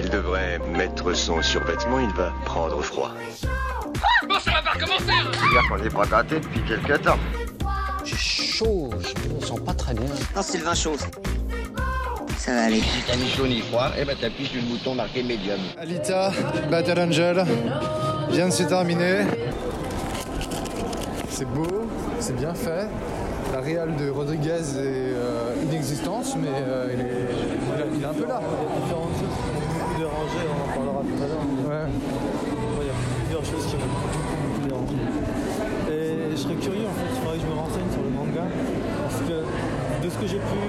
Il devrait mettre son survêtement, il va prendre froid. Bon, ça va pas recommencer hein. C'est dire qu'on est pas gâté depuis quelques temps. J'ai chaud, je me sens pas très bien. Non, c'est le vin chaud. Ça va aller. Si t'as ni chaud ni froid, eh ben t'appuies sur le bouton marqué médium. Alita, Battle Angel, vient de se terminer. C'est beau, c'est bien fait. La réal de Rodriguez est euh, inexistante, mais euh, il, est, il, est- il est un peu là. différentes choses qui m'ont beaucoup dérangé, on en parlera tout à l'heure. mais Ouais. il y a plusieurs choses qui beaucoup dérangé. Et je serais curieux en fait, il faudrait que je me renseigne sur le manga. Parce que de ce que j'ai pu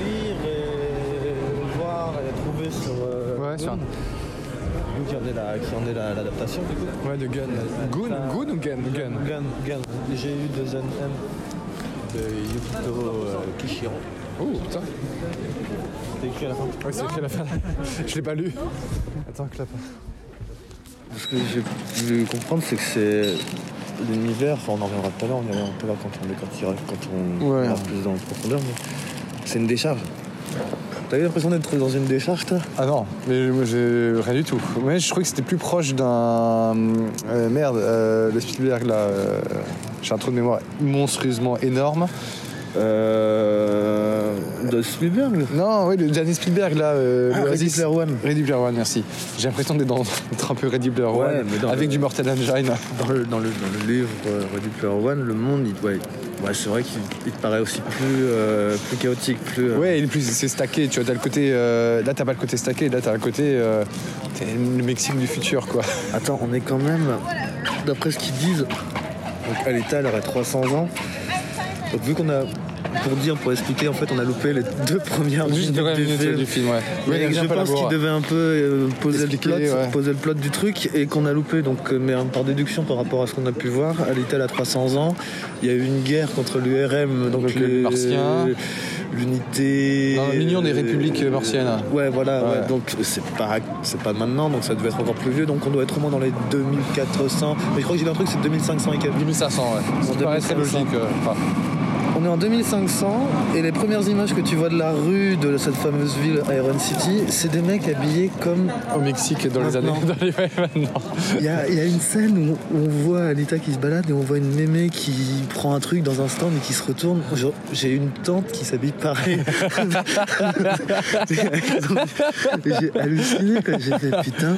lire et voir et trouver sur euh, Ouais, sur qui en est la- qui en est la- l'adaptation du coup. Ouais, de Gun. Goon, Ça- Goon ou Gun? Gun. Gun, Gun. J'ai eu de Zen M de Yukito euh, Kishiro. Oh, putain. C'était écrit à la fin. Ouais, c'est écrit à la fin. Je l'ai pas lu. Attends, clap. Ce que j'ai voulu comprendre, c'est que c'est l'univers, enfin, on en reviendra tout à l'heure, on y reviendra tout à l'heure quand on, quand il- quand on Ouais. plus dans la profondeur, mais c'est une décharge. T'as eu l'impression d'être dans une décharge, toi? Ah non, mais j'ai rien du tout. Mais je trouvais que c'était plus proche d'un. euh, merde, euh, le Spielberg là. euh, J'ai un trou de mémoire monstrueusement énorme. Euh. De Spielberg Non, oui, le dernier Spielberg là. Euh, Ah, Ready Oasis. Player One. Ready Player One, merci. J'ai l'impression d'être un peu Ready Player Ouais, One mais dans avec le- du Mortal Engine. Dans le, dans le, dans le livre euh, Ready Player One, le monde, il, ouais, ouais, c'est vrai qu'il il te paraît aussi plus, euh, plus chaotique, plus. euh, Ouais, il est plus c'est stacké, tu vois, t'as le côté. euh, là t'as pas le côté stacké, là t'as le côté. t'es le Mexique du futur quoi. Attends, on est quand même, d'après ce qu'ils disent, donc Alita, elle aurait 300 ans. Donc vu qu'on a, pour dire, pour expliquer, en fait, on a loupé les deux premières minutes deux du film. du film, ouais. Mais je pense qu'il devait un peu euh, poser, le plot, ouais. poser le plot du truc et qu'on a loupé. Donc, euh, mais euh, par déduction par rapport à ce qu'on a pu voir, Alita elle a 300 ans. Il y a eu une guerre contre l'URM, donc, Donc, les l'unité. L'Union des républiques martiennes. Ouais, voilà. Ouais. ouais. Donc c'est pas c'est pas maintenant, donc ça devait être encore plus vieux. Donc on doit être au moins dans les 2400. Mais je crois que j'ai un truc, c'est 2500 et quelques. 2500, ouais. Ça En me paraît très 2500. logique. enfin, On est en 2500 et les premières images que tu vois de la rue de cette fameuse ville Iron City, c'est des mecs habillés comme. au Mexique dans les années. Maintenant. Les. Il y a, il y a une scène où on voit Alita qui se balade et on voit une mémé qui prend un truc dans un stand et qui se retourne. J'ai une tante qui s'habille pareil. j'ai halluciné quand j'ai fait putain.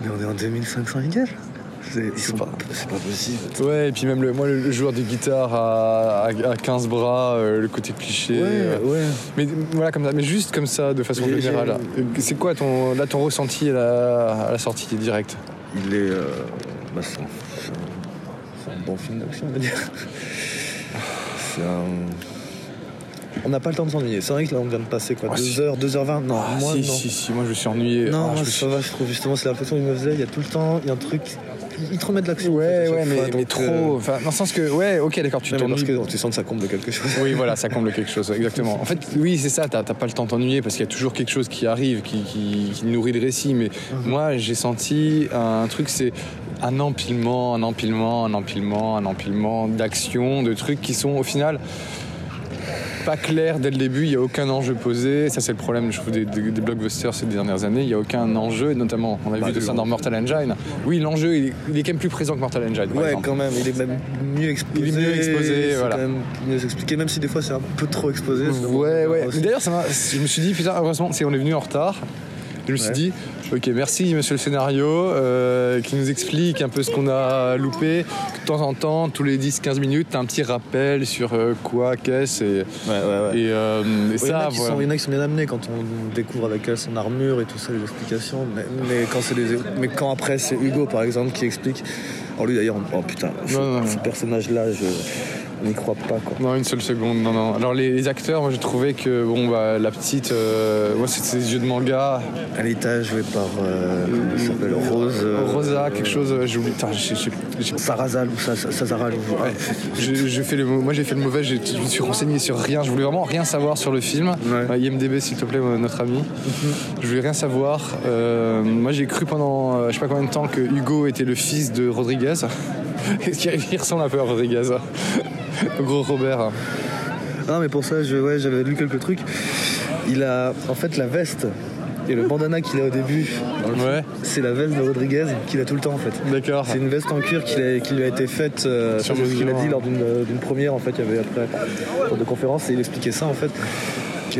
Mais on est en 2500 égales. C'est pas- possible. Ouais, et puis même le, moi, le, le joueur de guitare à, à, à 15 bras, euh, le côté cliché. euh, ouais. Mais voilà, comme ça, mais juste comme ça, de façon générale. C'est quoi ton, là, ton ressenti à la, à la sortie directe Il est. euh, bah, c'est un, bon film d'action, on va dire. C'est un. On n'a pas le temps de s'ennuyer. C'est vrai que là, on vient de passer quoi Ah, 2 si. heures, 2h20 Non, Ah, moi, si, non. si, si, moi je me suis ennuyé. Non, Ah, moi, je ça suis- va, je trouve justement, c'est l'impression qu'il me faisait. Il y a tout le temps, il y a un truc. Il te remet de l'action. en fait, Ouais, ouais, mais, fois, mais donc, trop. euh, Enfin, dans le sens que, ouais, ok, d'accord, tu bon, parce t'ennuies. que tu sens que ça comble quelque chose. Oui, voilà, ça comble quelque chose, exactement. En fait, oui, c'est ça, t'as t'as pas le temps de t'ennuyer parce qu'il y a toujours quelque chose qui arrive, qui, qui- qui nourrit le récit. Mais Mhm. moi, j'ai senti un truc, c'est un empilement, un empilement, un empilement, un empilement d'actions, de trucs qui sont au final pas clairs dès le début. Il n'y a aucun enjeu posé. Ça, c'est le problème, je trouve, des, des- des blockbusters ces dernières années. Il n'y a aucun enjeu, et notamment, on a Bah, vu de ça dans Mortal Engine. Oui, l'enjeu, il, est- il est quand même plus présent que Mortal Engine. Ouais, quand même, il est même mieux exposé. Il est mieux exposé, voilà. quand même mieux expliqué, même si des fois c'est un peu trop exposé. Ouais, ouais. D'ailleurs, je me suis dit, putain, heureusement, c'est on est venu en retard. Je me suis Ouais. dit, ok, merci monsieur le scénario, euh, qui nous explique un peu ce qu'on a loupé. De temps en temps, tous les 10-15 minutes, t'as un petit rappel sur euh, quoi, qu'est-ce. Et, Ouais, ouais, ouais. et, euh, et Ouais, il, y en ça, a qui voilà. sont, il y en a qui sont bien amenés quand on découvre avec elle son armure et tout ça, les explications. Mais, mais quand, c'est des- mais quand après c'est Hugo par exemple qui explique. Alors lui d'ailleurs, on- oh putain, ce, ce non. personnage-là, je n'y crois pas quoi. Non, une seule seconde, non, non. Alors les, les acteurs, moi j'ai trouvé que bon, bah, la petite, euh, moi c'était des yeux de manga, Alita jouée par. Euh, comment elle s'appelle Rose. euh, Rosa, quelque chose, euh, j'ai oublié. Putain, j'ai- j'ai- j'ai- Sarazal ou Sa- Sa- Sazaral. Ouais. Je, je fais le, moi j'ai fait le mauvais, j'ai- je me suis renseigné sur rien, je voulais vraiment rien savoir sur le film. Ouais. Euh, IMDB s'il te plaît, euh, notre ami. Je voulais rien savoir. Euh, moi j'ai cru pendant euh, je sais pas combien de temps que Hugo était le fils de Rodriguez. Est-ce qu'il il ressemble un peu à Rodriguez Le gros Robert. Non mais pour ça, je- ouais, j'avais lu quelques trucs. Il a, en fait, la veste Et le bandana qu'il a au début, Ouais. c'est la veste de Rodriguez qu'il a tout le temps en fait. D'accord. C'est une veste en cuir qui, lui a été faite, euh, Sur c'est ce qu'il a dit lors d'une euh, d'une première en fait, il y avait après lors de conférence et il expliquait ça en fait,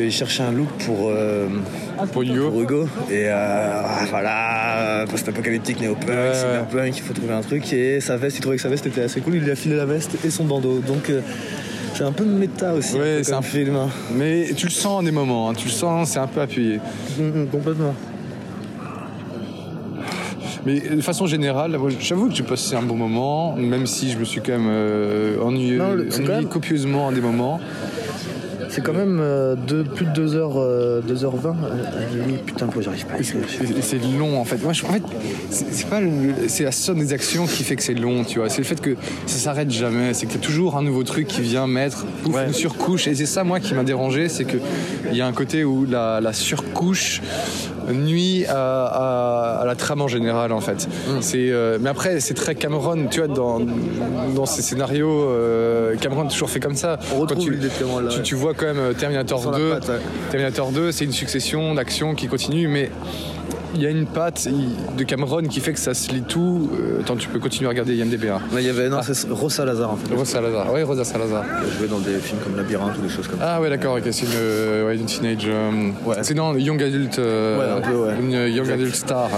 qu'il cherchait un look pour, euh, Pour Hugo. pour Hugo et euh, voilà, post-apocalyptique, néo-punk, cyberpunk, il faut trouver un truc et sa veste, il trouvait que sa veste était assez cool, il lui a filé la veste et son bandeau donc euh, c'est un peu méta aussi Ouais, c'est un- film, hein. Mais tu le sens en des moments, hein. tu le sens, c'est un peu appuyé. Mm, mm, complètement. Mais de façon générale, j'avoue que j'ai passé un bon moment, même si je me suis quand même euh, ennuyé, Non, même- copieusement à des moments. C'est quand même euh, deux- plus de 2h, 2h20. putain, pourquoi j'arrive pas c'est long en fait. Moi, je- en fait, c'est c'est pas le- c'est la somme des actions qui fait que c'est long, tu vois. C'est le fait que ça s'arrête jamais. C'est que t'as toujours un nouveau truc qui vient mettre pouf, une surcouche. Et c'est ça moi qui m'a dérangé, c'est que il y a un côté où la, la surcouche nuit à, à- à la trame en général en fait. C'est euh, mais après c'est très Cameron, tu vois, dans dans ces scénarios, euh, Cameron a toujours fait comme ça. On retrouve tu, l'idée de Cameron, là, tu, ouais. tu vois quand même euh, Terminator Sans la 2. patte, ouais. Terminator 2, c'est une succession d'actions qui continuent, mais il y a une patte de Cameron qui fait que ça se lit tout. Euh, attends, tu peux continuer à regarder IMDb. Hein. Mais il y avait, non, c'est Rosa Lazar en fait. Rosa Salazar. Oui, Rosa Salazar. Elle jouait dans des films comme Labyrinthe ou des choses comme ça. Ah ouais, d'accord, ok, c'est une, euh, ouais, une teenage. euh, C'est dans Young Adult. Ouais, un peu, ouais. Une Young. Adult star.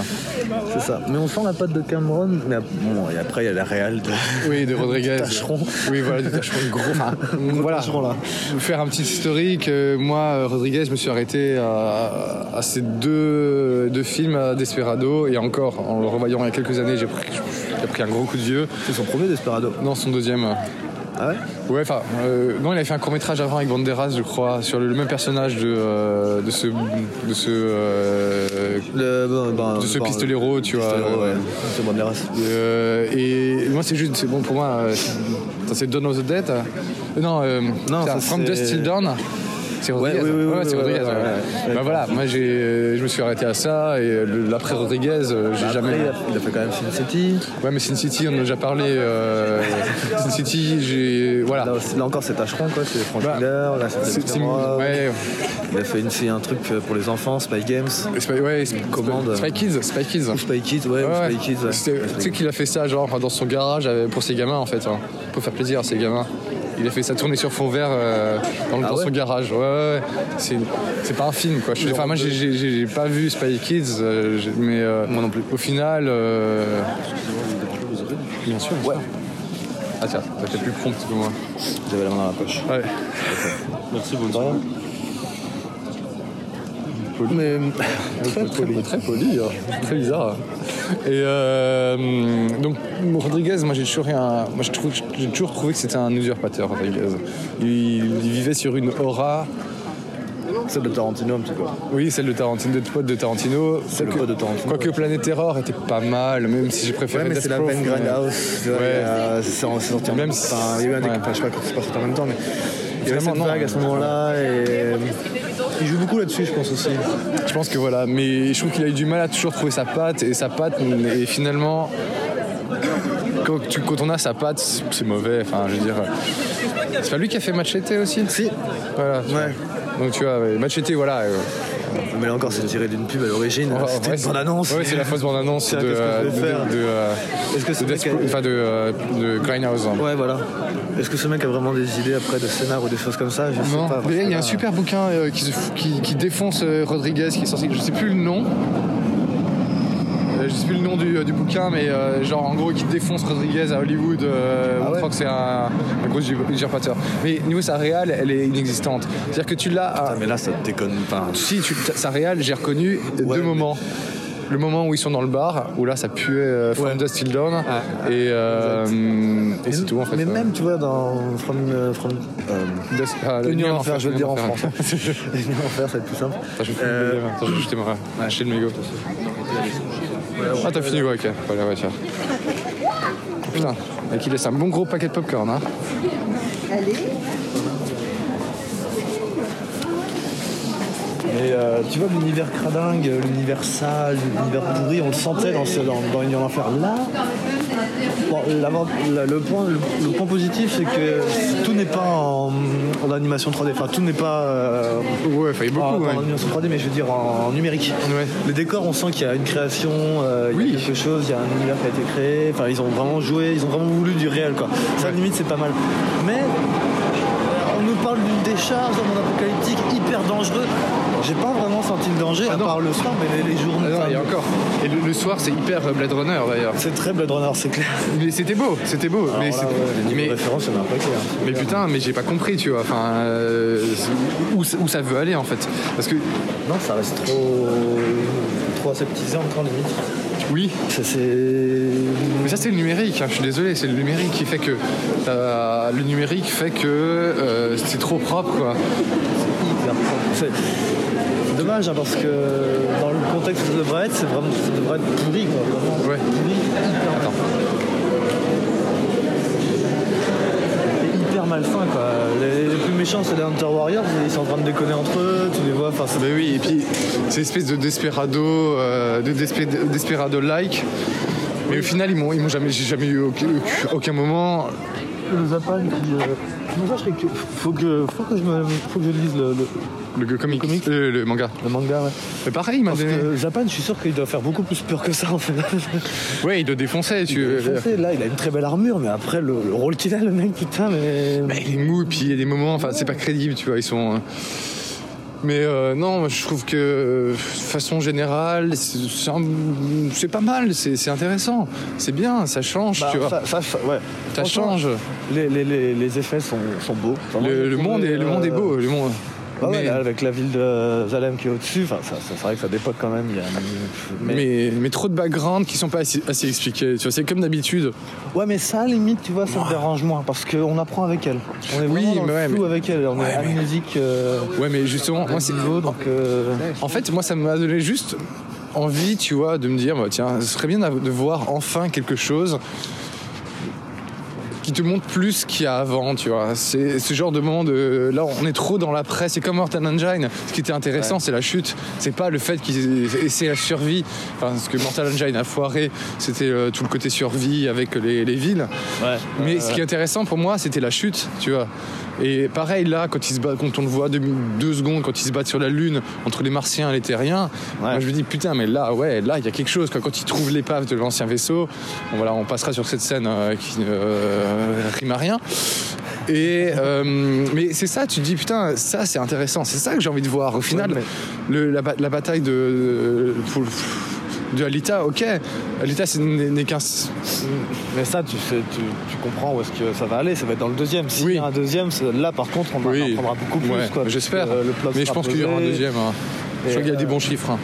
C'est ça. Mais on sent la patte de Cameron. Mais bon, et après, il y a la réelle de. Oui, de Rodriguez. Du tâcheron. Oui, voilà, du tâcheron gros. Enfin, voilà. tâcheron, là. Faire un petit historique. moi, Rodriguez, je me suis arrêté à, à ces deux, deux films à Desperado. Et encore, en le revoyant il y a quelques années, j'ai pris, j'ai pris un gros coup de vieux. C'est son premier Desperado. Non, son deuxième. Ah ouais? Ouais, enfin, euh, non, il avait fait un court métrage avant avec Banderas, je crois, sur le, le même personnage de, euh, de ce, de ce, euh, Le, de ce pistolero, tu vois. Ouais. C'est Banderas. Euh, et moi, c'est juste, c'est bon pour moi. euh, c'est- Dawn of the Dead. euh, non, euh, Non, ça, From Dust Till Dawn. C'est Rodriguez. Ouais, oui, Ouais, c'est Rodriguez. ouais. Bah voilà, moi j'ai, je me suis arrêté à ça et l'après Rodriguez, euh, j'ai Après, jamais. il a, fait quand même Sin City. Ouais, mais Sin City, on en a déjà parlé. euh, Sin City, j'ai, voilà. Là, encore, c'est tâcheron, quoi. C'est Frank Bah, Miller. Là, c'est C'est- ouais, Il a fait une, c'est un truc pour les enfants, Spy Games. Spy, ouais, Spy- commande. Spy Kids, Spy Kids. Ou Spy Kids, ouais, ou Ouais, Spy. Kids. Tu sais qu'il a fait ça genre dans son garage pour ses gamins en fait, hein, pour faire plaisir à ses gamins. Il a fait ça tourner sur fond vert euh, dans, le- Ah dans ouais son garage. Ouais, ouais, ouais. C'est, pas un film quoi. Je- moi j'ai, pas vu Spy Kids, euh, mais euh, Moi non plus. au final. euh, Bien sûr. Ouais. Ah tiens, t'as fait plus prompt que moi. J'avais la main dans la poche. Ouais. Merci, bonne soirée. Mais Très poli, très poli, hein. très bizarre. Et euh, donc Rodriguez, moi j'ai toujours, rien- moi, j'ai toujours trouvé que c'était un usurpateur Rodriguez. Il, il vivait sur une aura. Celle de Tarantino un petit peu. Oui, celle de Tarantino, de pote de Tarantino. C'est le Quoique- pote de Tarantino. Quoique Planète Terror était pas mal, même si j'ai préféré Ouais, mais c'est la mais- Grindhouse. Ouais. a- C'est sorti en Même même si- enfin, Il y a eu un ouais. enfin, je sais pas quand c'est pas sorti en même temps, mais il y avait Vraiment, cette non. vague à ce moment-là et il joue beaucoup là-dessus, je pense aussi. Je pense que voilà, mais je trouve qu'il a eu du mal à toujours trouver sa patte et sa patte et finalement quand, tu- quand on a sa patte, c'est mauvais. Enfin, je veux dire, c'est pas lui qui a fait Machete aussi? Si. Voilà. Ouais. Donc tu vois, Machete, voilà. euh, Mais là encore, c'est tiré d'une pub à l'origine. ouais, C'était une bande-annonce. Ouais, c'est la fausse bande-annonce de, euh, de, de, Grindhouse. Ouais, voilà. Est-ce que ce mec a vraiment des idées après de scénar ou des choses comme ça Je sais Non, pas. il y a un super bouquin euh, qui, qui- qui défonce Rodriguez qui est sorti, je sais plus le nom. Euh, je sais plus le nom du, du bouquin, mais euh, genre en gros qui défonce Rodriguez à Hollywood, euh, Ah on ouais croit que c'est un, un gros usurpateur. Mais niveau sa réal, elle est inexistante. C'est-à-dire que tu l'as. à- mais là, ça te déconne pas. Si, tu, sa réal, j'ai reconnu Ouais, deux mais- moments. Le moment où ils sont dans le bar, où là ça puait euh, From Ouais. Dust Till Dawn, et, euh, et c'est tout en fait. Mais ouais. même, tu vois, dans From. euh, from euh, Dust- ah, Nuit en Nuit enfer, je vais le dire en français. Les nuits en enfer, ça va être plus simple. Attends, je vais Euh, jeter ma acheter le mégot. Ah, t'as fini, ouais, ok. Voilà, ouais, tiens. Putain, et qu'il laisse un bon gros paquet de popcorn, hein. Mais euh, tu vois, l'univers cradingue, l'univers sale, l'univers pourri, on le sentait dans, ce- dans, dans Union l'enfer. Là, bon, la- le, point, le, le point positif, c'est que tout n'est pas en, en animation 3D. Enfin, tout n'est pas euh, Ouais, il en, beaucoup. en animation 3D, mais je veux dire en, en numérique. Ouais. Les décors, on sent qu'il y a une création, euh, il Oui. y a quelque chose, il y a un univers qui a été créé. Enfin, ils ont vraiment joué, ils ont vraiment voulu du réel, quoi. Ça, limite, c'est pas mal. Mais on nous parle d'une décharge dans monde apocalyptique hyper dangereux. J'ai pas vraiment senti le danger, à non. part le soir, mais les, les journées. Ah non, enfin, il y a encore. Et le, le soir, c'est hyper Blade Runner d'ailleurs. C'est très Blade Runner, c'est clair. Mais c'était beau, c'était beau. mais là, c'est- ouais, mais- référence, en pas clair. Mais putain, mais j'ai pas compris, tu vois. Enfin, euh, où, où ça veut aller en fait. Parce que, Non, ça reste trop. trop aseptisé encore limite. oui, Ça, c'est. mais ça c'est le numérique. hein, je suis désolé, c'est le numérique qui fait que. t'as- le numérique fait que euh, c'est trop propre, quoi. hyper propre. Dommage hein, parce que dans le contexte où ça devrait être, c'est vraiment, ça devrait être pourri quoi. Vraiment Ouais. pourri, hyper Attends. Hyper malsain quoi. Les, les plus méchants c'est les Hunter Warriors, ils sont en train de déconner entre eux, tu les vois, enfin c'est Mais oui, et puis c'est une espèce de desperado, euh, de despé- desperado-like. Mais au final, ils m'ont, ils m'ont jamais, j'ai jamais eu aucun, aucun moment. le Zapan qui. Euh... que- faut que, faut que je me, faut que je lise le, le, Le comic, comic. euh, le manga. le manga. Ouais. Mais pareil, il m'a Parce que Zapan, je suis sûr qu'il doit faire beaucoup plus peur que ça en fait. Ouais, il doit défoncer, tu Il foncé, là, il a une très belle armure, mais après le, le rôle qu'il a, le mec, putain, mais. Bah, il est mou, puis il y a des moments, enfin, c'est pas crédible, tu vois, ils sont. euh, Mais euh, non, je trouve que euh, de façon générale, c'est pas mal, c'est intéressant, c'est bien, ça change, Bah, tu vois. ça, ça, ça- ouais. Ça change. Les, les, les, effets sont, sont beaux. Enfin, Le, le monde est, le monde est beau, le monde. Ouais, mais, là, avec la ville de Zalem qui est au-dessus, ça, ça- c'est vrai que ça dépote quand même. Il y a, mais, mais, mais trop de background qui sont pas assez, assez expliqués. Tu vois, c'est comme d'habitude. Ouais, mais ça, limite, tu vois, ça me dérange moins parce qu'on apprend avec elle. On est Oui, vraiment dans mais le ouais, flou mais- avec elle. On Ouais, est mais- amnésique. Euh, Ouais, mais justement, moi, c'est. donc. euh, En fait, moi, ça m'a donné juste envie, tu vois, de me dire, bah, tiens, ce serait bien de voir enfin quelque chose qui te montre plus qu'il y a avant, tu vois. C'est ce genre de moment de... Là, on est trop dans la presse. C'est comme Mortal Engine. Ce qui était intéressant, c'est la chute. C'est pas le fait qu'ils... C'est la survie. Enfin, ce que Mortal Engine a foiré, c'était euh, tout le côté survie avec les, les villes. ouais. Mais ce qui est intéressant pour moi, c'était la chute, tu vois. Et pareil là, quand, ils se battent, quand on le voit deux, deux secondes, quand ils se battent sur la Lune entre les Martiens et les Terriens, moi je me dis putain, mais là, ouais, là, il y a quelque chose. Quoi. Quand ils trouvent l'épave de l'ancien vaisseau, bon, voilà, on passera sur cette scène euh, qui ne euh, rime à rien. Et euh, mais c'est ça, tu te dis putain, ça c'est intéressant, c'est ça que j'ai envie de voir. Au final, Ouais, le- la, ba- la bataille de Alita, ok, Alita c'est- n'est qu'un Mais ça, tu, sais, tu, tu comprends où est-ce que ça va aller. Ça va être dans le deuxième. S'il Oui. y a un deuxième, là, par contre, on en Oui. apprendra beaucoup plus. Ouais, j'espère. euh, Mais je pense qu'il y aura un deuxième. hein. Je crois qu'il y a des euh, bons chiffres. hein.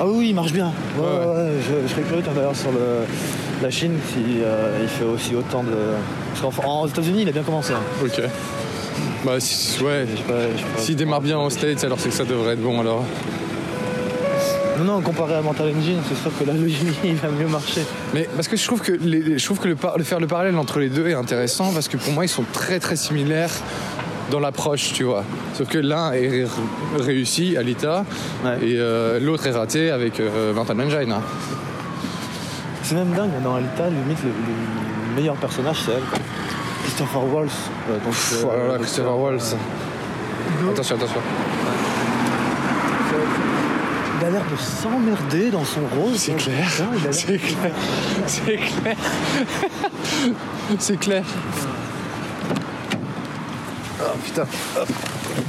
Ah oui, il marche bien. Ouais, Ouais, ouais, Je, je serais curieux d'ailleurs sur le, la Chine si euh, il fait aussi autant de. Parce qu'en États-Unis, il a bien commencé. hein. Ok. Bah, si, ouais. S'il démarre bien aux States, alors c'est que ça devrait être bon alors. Non, non, comparé à Mental Engine, c'est sûr que là, lui, il va mieux marcher. Mais parce que je trouve que les- je trouve que le, par- le faire le parallèle entre les deux est intéressant parce que pour moi ils sont très très similaires dans l'approche, tu vois. Sauf que l'un est ré- réussi, Alita, Ouais. et euh, l'autre est raté avec euh, Mental Engine. hein. C'est même dingue, dans Alita, limite, le, le meilleur personnage, c'est elle. quoi. Christopher Waltz. euh, donc, Voilà, Christopher Waltz. Attention, attention. A l'air de s'emmerder dans son rôle. C'est quoi. clair. C'est clair. C'est clair. C'est clair. Oh putain.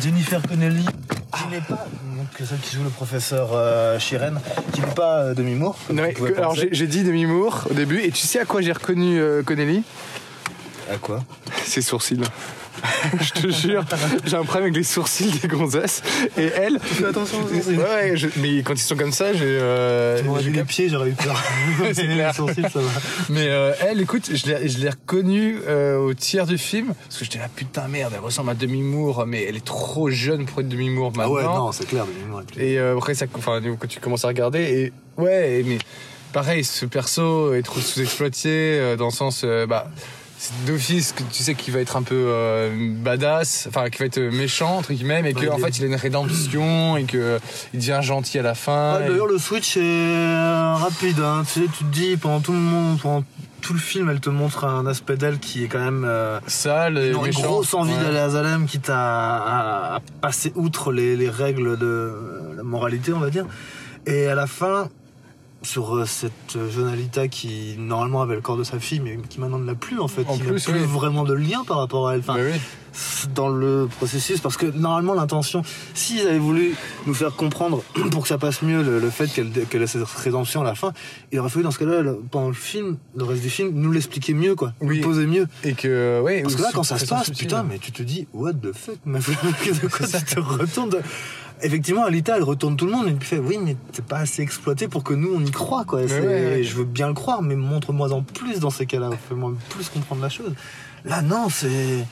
Jennifer Connelly, qui n'est pas donc, celle qui joue le professeur euh, Shiren, qui n'est pas euh, Demi Moore. que- alors j'ai dit demi-mour au début, et tu sais à quoi j'ai reconnu euh, Connelly? À quoi? Ses sourcils. je te jure, j'ai un problème avec les sourcils des gonzesses. Et elle. Fais attention aux sourcils. Ouais, ouais, je- mais quand ils sont comme ça, j'ai. euh, Tu dit les pieds, j'aurais eu peur. C'est Les clair. sourcils, ça va. Mais euh, elle, écoute, je l'ai, je l'ai reconnue euh, au tiers du film. Parce que j'étais là, putain, merde, elle ressemble à Demi Moore, mais elle est trop jeune pour être Demi Moore maintenant. c'est clair, Demi Moore est plus. Et euh, après, ça, enfin, quand tu commences à regarder, et ouais, mais pareil, ce perso est trop sous-exploité euh, dans le sens, bah, c'est d'office que tu sais qu'il va être un peu euh, badass, enfin qu'il va être méchant entre guillemets, mais qu'en fait il a une rédemption et que il devient gentil à la fin. Ouais, D'ailleurs, le switch est euh, rapide. hein. Tu sais, tu te dis pendant tout le monde, pendant tout le film, elle te montre un aspect d'elle qui est quand même euh, sale et une, méchant. grosse envie Ouais. d'aller à Zalem, quitte à, à- à passer outre les, les règles de euh, la moralité, on va dire. Et à la fin, sur euh, cette jeune Alita qui normalement avait le corps de sa fille, mais qui maintenant ne l'a plus en fait, En qui n'a plus, oui. vraiment de lien par rapport à elle. Enfin, Bah oui. Dans le processus parce que normalement l'intention s'ils avaient voulu nous faire comprendre pour que ça passe mieux le, le fait qu'elle qu'elle ait cette rédemption à la fin il aurait fallu dans ce cas-là pendant le film le reste du film nous l'expliquer mieux quoi nous Oui. le poser mieux Et que ouais. parce que là quand ça se passe putain mais tu te dis what the fuck meuf de quoi tu te retournes de- Effectivement, Alita, elle retourne tout le monde et puis fait oui, mais c'est pas assez exploité pour que nous on y croit quoi. Ouais, ouais. Je veux bien le croire, mais montre-moi en plus dans ces cas-là, fais-moi plus comprendre la chose. Là, non, c'est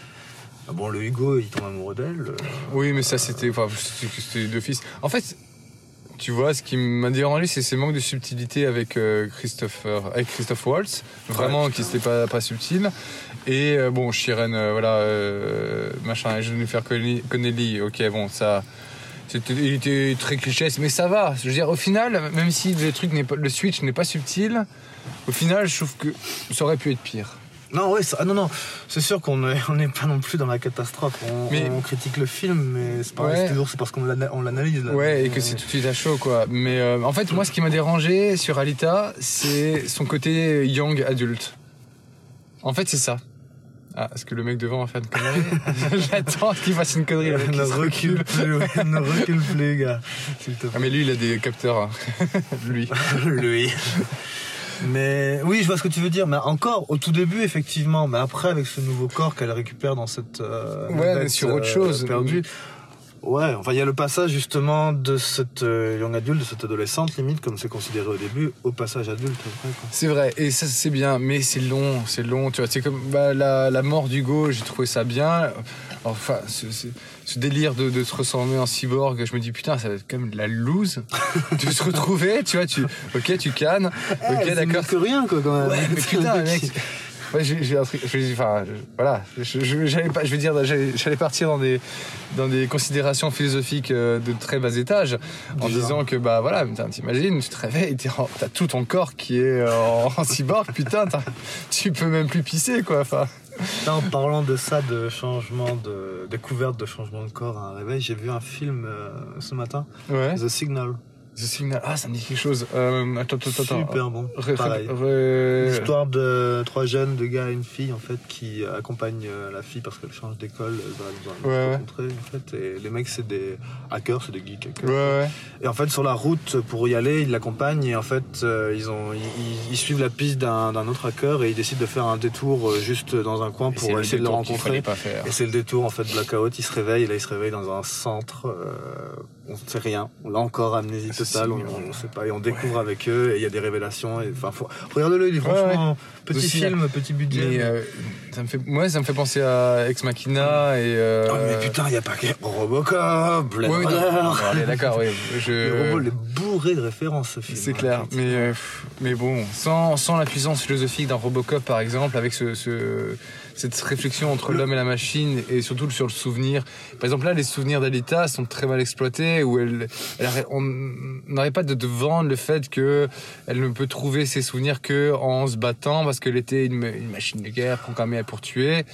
bon, le Hugo, il tombe amoureux d'elle. euh, Oui, mais ça c'était, enfin, c'était c'était d'office. En fait, tu vois, ce qui m'a dérangé, c'est ce manque de subtilité avec euh, Christopher, avec Christophe Waltz, vraiment qui c'était pas pas subtil. Et euh, bon, Shiren, euh, voilà, machin, et Jennifer Connelly, Connelly, ok, bon, ça. C'était, il était très cliché, mais ça va. Je veux dire, au final, même si le truc n'est pas, le switch n'est pas subtil, au final, je trouve que ça aurait pu être pire. Non, ouais, ça- ah, non, non, c'est sûr qu'on n'est on n'est pas non plus dans la catastrophe. On, Mais- on critique le film, mais c'est Ouais. c'est toujours c'est parce qu'on l'ana- on l'analyse. là. Ouais, et que euh, c'est tout de suite à chaud, quoi. Mais euh, en fait, moi, ce qui m'a dérangé sur Alita, c'est son côté young adulte. En fait, c'est ça. Ah, est-ce que le mec devant va faire une connerie J'attends qu'il fasse une connerie. qui ne recule plus, ouais, ne recule plus, gars. Ah, mais lui, il a des capteurs. hein. lui. Lui. Mais oui, je vois ce que tu veux dire. Mais encore, au tout début, effectivement. Mais après, avec ce nouveau corps qu'elle récupère dans cette. euh, Ouais, mais sur autre euh, chose. Perdue. Ouais, enfin, il y a le passage justement de cette euh, young adulte, de cette adolescente, limite, comme c'est considéré au début, au passage adulte après. C'est vrai, et ça c'est bien, mais c'est long, c'est long, tu vois. C'est comme bah, la, la mort d'Hugo, j'ai trouvé ça bien. Enfin, ce, ce- ce délire de, de se ressembler en cyborg, je me dis putain, ça va être quand même de la loose de se retrouver, tu vois. Tu, ok, tu cannes, Eh, ok, c'est d'accord. que rien, quoi, quand même. Ouais, mais putain, mec. Ouais, j'ai, un truc- enfin, voilà, j'allais pas, je veux dire, j'allais, partir dans des, dans des considérations philosophiques euh, de très bas étage, en disant que bah voilà, t'imagines, tu te réveilles, t'as tout ton corps qui est en, en cyborg, putain, tu peux même plus pisser, quoi. Enfin, Là, en parlant de ça, de changement de découverte de changement de corps à un réveil, j'ai vu un film euh, ce matin, ouais. The Signal. The Signal, ah, ça me dit quelque chose. Euh, attends, attends, attends. Super bon. Ré- Pareil. ré- L'histoire de trois jeunes, deux gars et une fille en fait, qui accompagnent euh, la fille parce qu'elle change d'école, elle va elle va Ouais, rencontrer en fait. Et les mecs c'est des hackers, c'est des geeks hackers. Ouais, ouais. Et en fait sur la route pour y aller, ils l'accompagnent et en fait euh, ils ont ils, ils- ils suivent la piste d'un autre hacker et ils décident de faire un détour euh, juste dans un coin pour essayer de le rencontrer. fallait pas faire. Et c'est le détour en fait blackout, il se réveille, et là il se réveille dans un centre, euh, on ne sait rien, là encore amnésie C'est totale, on, on sait pas, et on découvre avec eux, et il y a des révélations, enfin faut, regardez-le, il est franchement petit Aussi, film, petit budget. Mais euh, ça me fait, moi, ça me fait penser à Ex Machina et. Euh... Oh, mais putain, il n'y a pas que Robocop, Blade Ouais, Runner. d'accord, oui. Le robot, il est bourré de références ce film. C'est hein, clair, mais, euh, mais bon, sans, sans la puissance philosophique d'un Robocop par exemple, avec ce, ce- cette réflexion entre l'homme et la machine et surtout sur le souvenir. Par exemple là, les souvenirs d'Alita sont très mal exploités, où elle, on n'arrête pas de te vendre le fait que elle ne peut trouver ses souvenirs que en se battant parce qu'elle était une, une machine de guerre programmée pour tuer.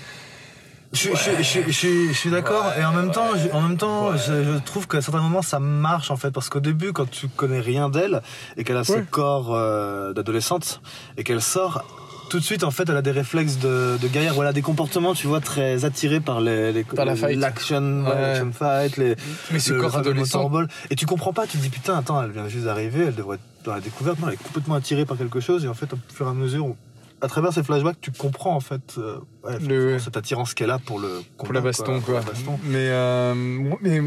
Je, je- je- je- je- je suis d'accord et en même temps, je, en même temps, je, trouve qu'à certains moments ça marche en fait parce qu'au début, quand tu connais rien d'elle et qu'elle a ce corps euh, d'adolescente et qu'elle sort, tout de suite en fait, elle a des réflexes de, de guerrière, a des comportements, tu vois, très attirés par les, les Par la fight. l'action, ouais, Ouais. l'action fight, les Mais ce le- corps adolescent. Et tu comprends pas, tu te dis putain, attends, elle vient juste d'arriver, elle devrait être dans la découverte, non, elle est complètement attirée par quelque chose et en fait, au fur et à mesure, on- à travers ces flashbacks, tu comprends en fait euh, ouais, Le- cette attirance qu'elle a pour le combat, pour la baston, quoi. la baston. Mais, euh, mais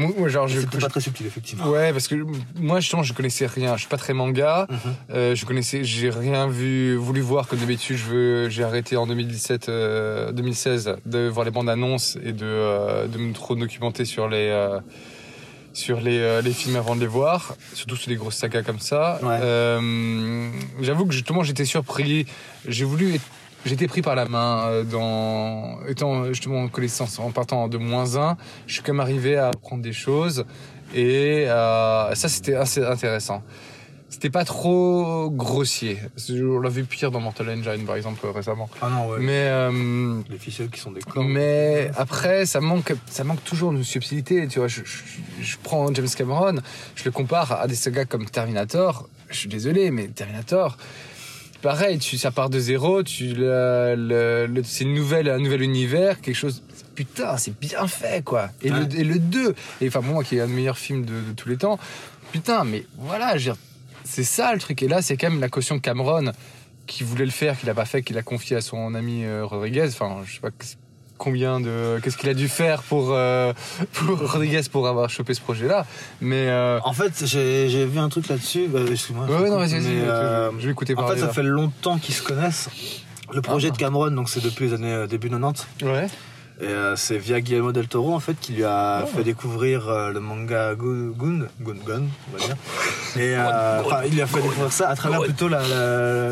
moi, genre, je, C'était pas très subtil effectivement. Ouais, parce que moi, justement, je connaissais rien. Je suis pas très manga. Mhm. Euh, je connaissais, j'ai rien vu, voulu voir. Comme d'habitude, je veux, j'ai arrêté en 2017, euh, 2016 de voir les bandes annonces et de, euh, de me trop documenter sur les, euh, sur les, euh, les films avant de les voir. Surtout sur des grosses sagas comme ça. Ouais. Euh, j'avoue que justement, j'étais surpris. J'ai voulu être j'étais pris par la main euh, dans étant justement en connaissance en partant de moins 1 je suis quand même arrivé à apprendre des choses et euh, ça c'était assez intéressant c'était pas trop grossier on l'a vu pire dans Mortal Engine par exemple récemment Ah non, ouais. mais euh, Les ficelles qui sont des corps. mais après, ça manque, ça manque toujours de subtilité. Tu vois, je, je- je prends James Cameron, je le compare à des sagas comme Terminator. Je suis désolé, mais Terminator, pareil, tu, ça part de zéro. Tu, c'est une nouvelle, un nouvel univers, quelque chose. Putain, c'est bien fait, quoi. Et, Ouais. le, et le 2, et enfin, pour moi, qui est un des meilleurs films de, de tous les temps. Putain, mais voilà, c'est ça le truc. Et là, c'est quand même la caution Cameron qui voulait le faire, qu'il n'a pas fait, qu'il a confié à son ami euh, Rodriguez. Enfin, je sais pas combien de. Qu'est-ce qu'il a dû faire pour, euh, pour Rodriguez pour avoir chopé ce projet-là. Mais. euh, En fait, j'ai vu un truc là-dessus. Bah, Excuse-moi. ouais, je ouais, non, vas-y, vas-y. mais, euh, je vais écouter En fait, ça là. fait longtemps qu'ils se connaissent. Le projet Ah. de Cameron, donc c'est depuis les années début 90. Ouais. Et euh, c'est via Guillermo del Toro en fait qui lui a Oh. fait découvrir euh, le manga Gun Gun Gun Gun, on va dire. Et euh, il lui a fait découvrir ça à travers plutôt la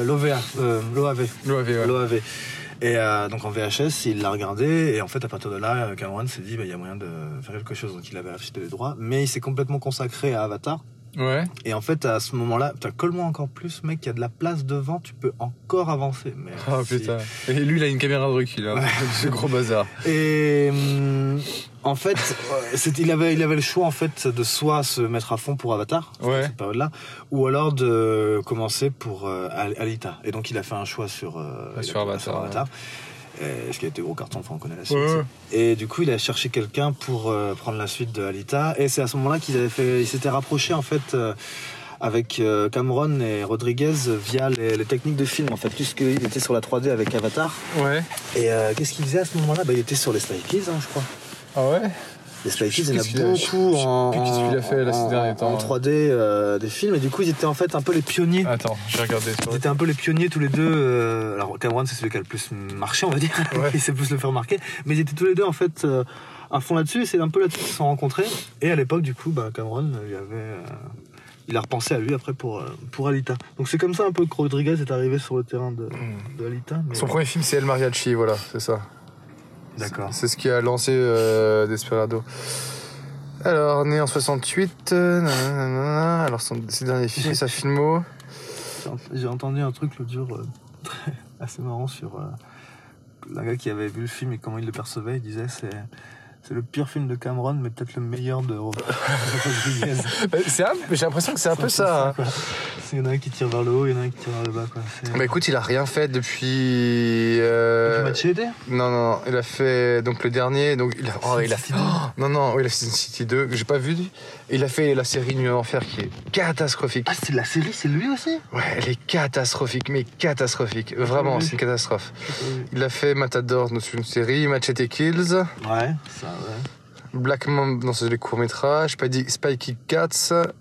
l'OVA, euh, l'OAV, L'OAV, ouais. l'OAV. Et euh, donc en VHS, il l'a regardé et en fait à partir de là, Cameron s'est dit bah, il y a moyen de faire quelque chose. Donc il avait acheté les droits, mais il s'est complètement consacré à Avatar. Ouais. Et en fait à ce moment-là, colle-moi encore plus, mec, il y a de la place devant, tu peux encore avancer. Mais Oh putain. Et lui, il a une caméra de recul. Hein. C'est gros bazar. Et hum, en fait, euh, il avait, il avait le choix en fait de soit se mettre à fond pour Avatar, Ouais. cette période-là, ou alors de commencer pour euh, Al- Alita. Et donc il a fait un choix sur, euh, Ah, sur Avatar, ce qui a été gros carton, enfin on connaît la suite. Ouais. Et du coup, il a cherché quelqu'un pour euh, prendre la suite de Alita. Et c'est à ce moment-là qu'ils avaient fait, ils s'étaient rapprochés en fait. euh, avec euh, Cameron et Rodriguez via les, les techniques de film en fait puisqu'il était sur la 3D avec Avatar Ouais. et euh, qu'est-ce qu'il faisait à ce moment-là? Bah, il était sur les Kids hein, je crois Ah ouais? Les Spy Kids, il y en a- beaucoup en, plus qu'est-ce qu'il a fait, là, ces en- derniers temps, en ouais. 3D euh, des films. Et du coup ils étaient en fait un peu les pionniers. Attends, j'ai regardé ils étaient un peu les pionniers tous les deux euh, alors Cameron c'est celui qui a le plus marché on va dire. Il s'est plus le faire marquer. Mais ils étaient tous les deux en fait euh, à fond là-dessus. Et c'est un peu là-dessus qu'ils se sont rencontrés. Et à l'époque du coup bah, Cameron lui avait il a repensé à lui après pour, pour Alita. Donc c'est comme ça un peu que Rodriguez est arrivé sur le terrain de, de Alita mais- Son premier film, c'est El Mariachi, voilà, c'est ça. D'accord C'est ce qui a lancé euh, Desperado. Alors, né en 68, euh, nanana, alors son, ses derniers films, sa filmo. J'ai entendu un truc l'autre jour euh, assez marrant sur euh, un gars qui avait vu le film et comment il le percevait. Il disait c'est c'est le pire film de Cameron, mais peut-être le meilleur de Rodriguez. Bah, c'est un- J'ai l'impression que c'est un peu ça. hein. Il y en a un qui tire vers le haut, il y en a un qui tire vers le bas. Quoi. Bah écoute, il a rien fait depuis. euh, Machete Non, non, non, il a fait donc le dernier. Donc il a, oh, il a oh, non, non, oui, il a fait Sin City 2 que j'ai pas vu. Il a fait la série Nuit en Enfer qui est catastrophique. Ah, c'est la série, c'est lui aussi? Ouais, elle est catastrophique, mais catastrophique. Vraiment, oui. c'est une catastrophe. Il a fait Matador dans une série, Machete Kills, Ouais, ça, ouais. Black Mamba dans les courts-métrages, Kids 4,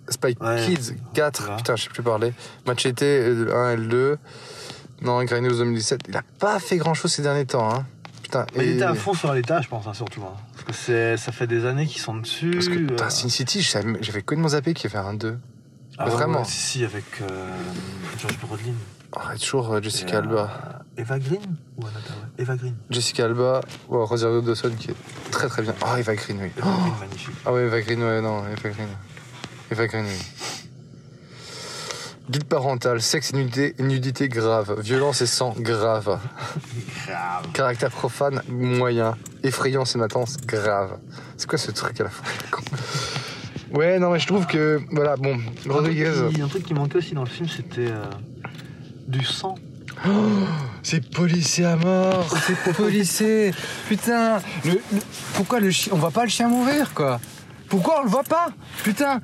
Spy Ouais. Kids 4, Ouais. putain, je sais plus parler. Machete euh, le 1 et le 2. Non, Grindhouse 2017. Il a pas fait grand chose ces derniers temps, hein. Putain, Mais il et- était à fond sur Alita, je pense, hein, surtout. hein. Que c'est- ça fait des années qu'ils sont dessus. Parce que putain, euh, Sin City, j'avais que de mon zappé qui fait un 2. ah ouais, vraiment. ouais, si, si, avec euh, George Brolin. Oh, toujours euh, Jessica Et, euh, Alba. Eva Green ou Anna Tawai Eva Green. Jessica Alba, oh, Rosario Dawson qui est très très bien. Oh, Eva Green, oui. Eva Green, magnifique. Ah ouais, Eva Green, ouais, non, Eva Green. Eva Green, oui. Guide parental, sexe et nudité, nudité grave, violence et sang grave, Grave. caractère profane moyen, effrayance et matance grave. C'est quoi ce truc à la fin Ouais, non, mais je trouve que, voilà, bon, Rodriguez, Un truc, qui, un truc qui manquait aussi dans le film, c'était euh, du sang. c'est policé à mort, c'est policé. Putain, le, le- pourquoi le chien, on voit pas le chien mourir, quoi? Pourquoi on le voit pas? Putain,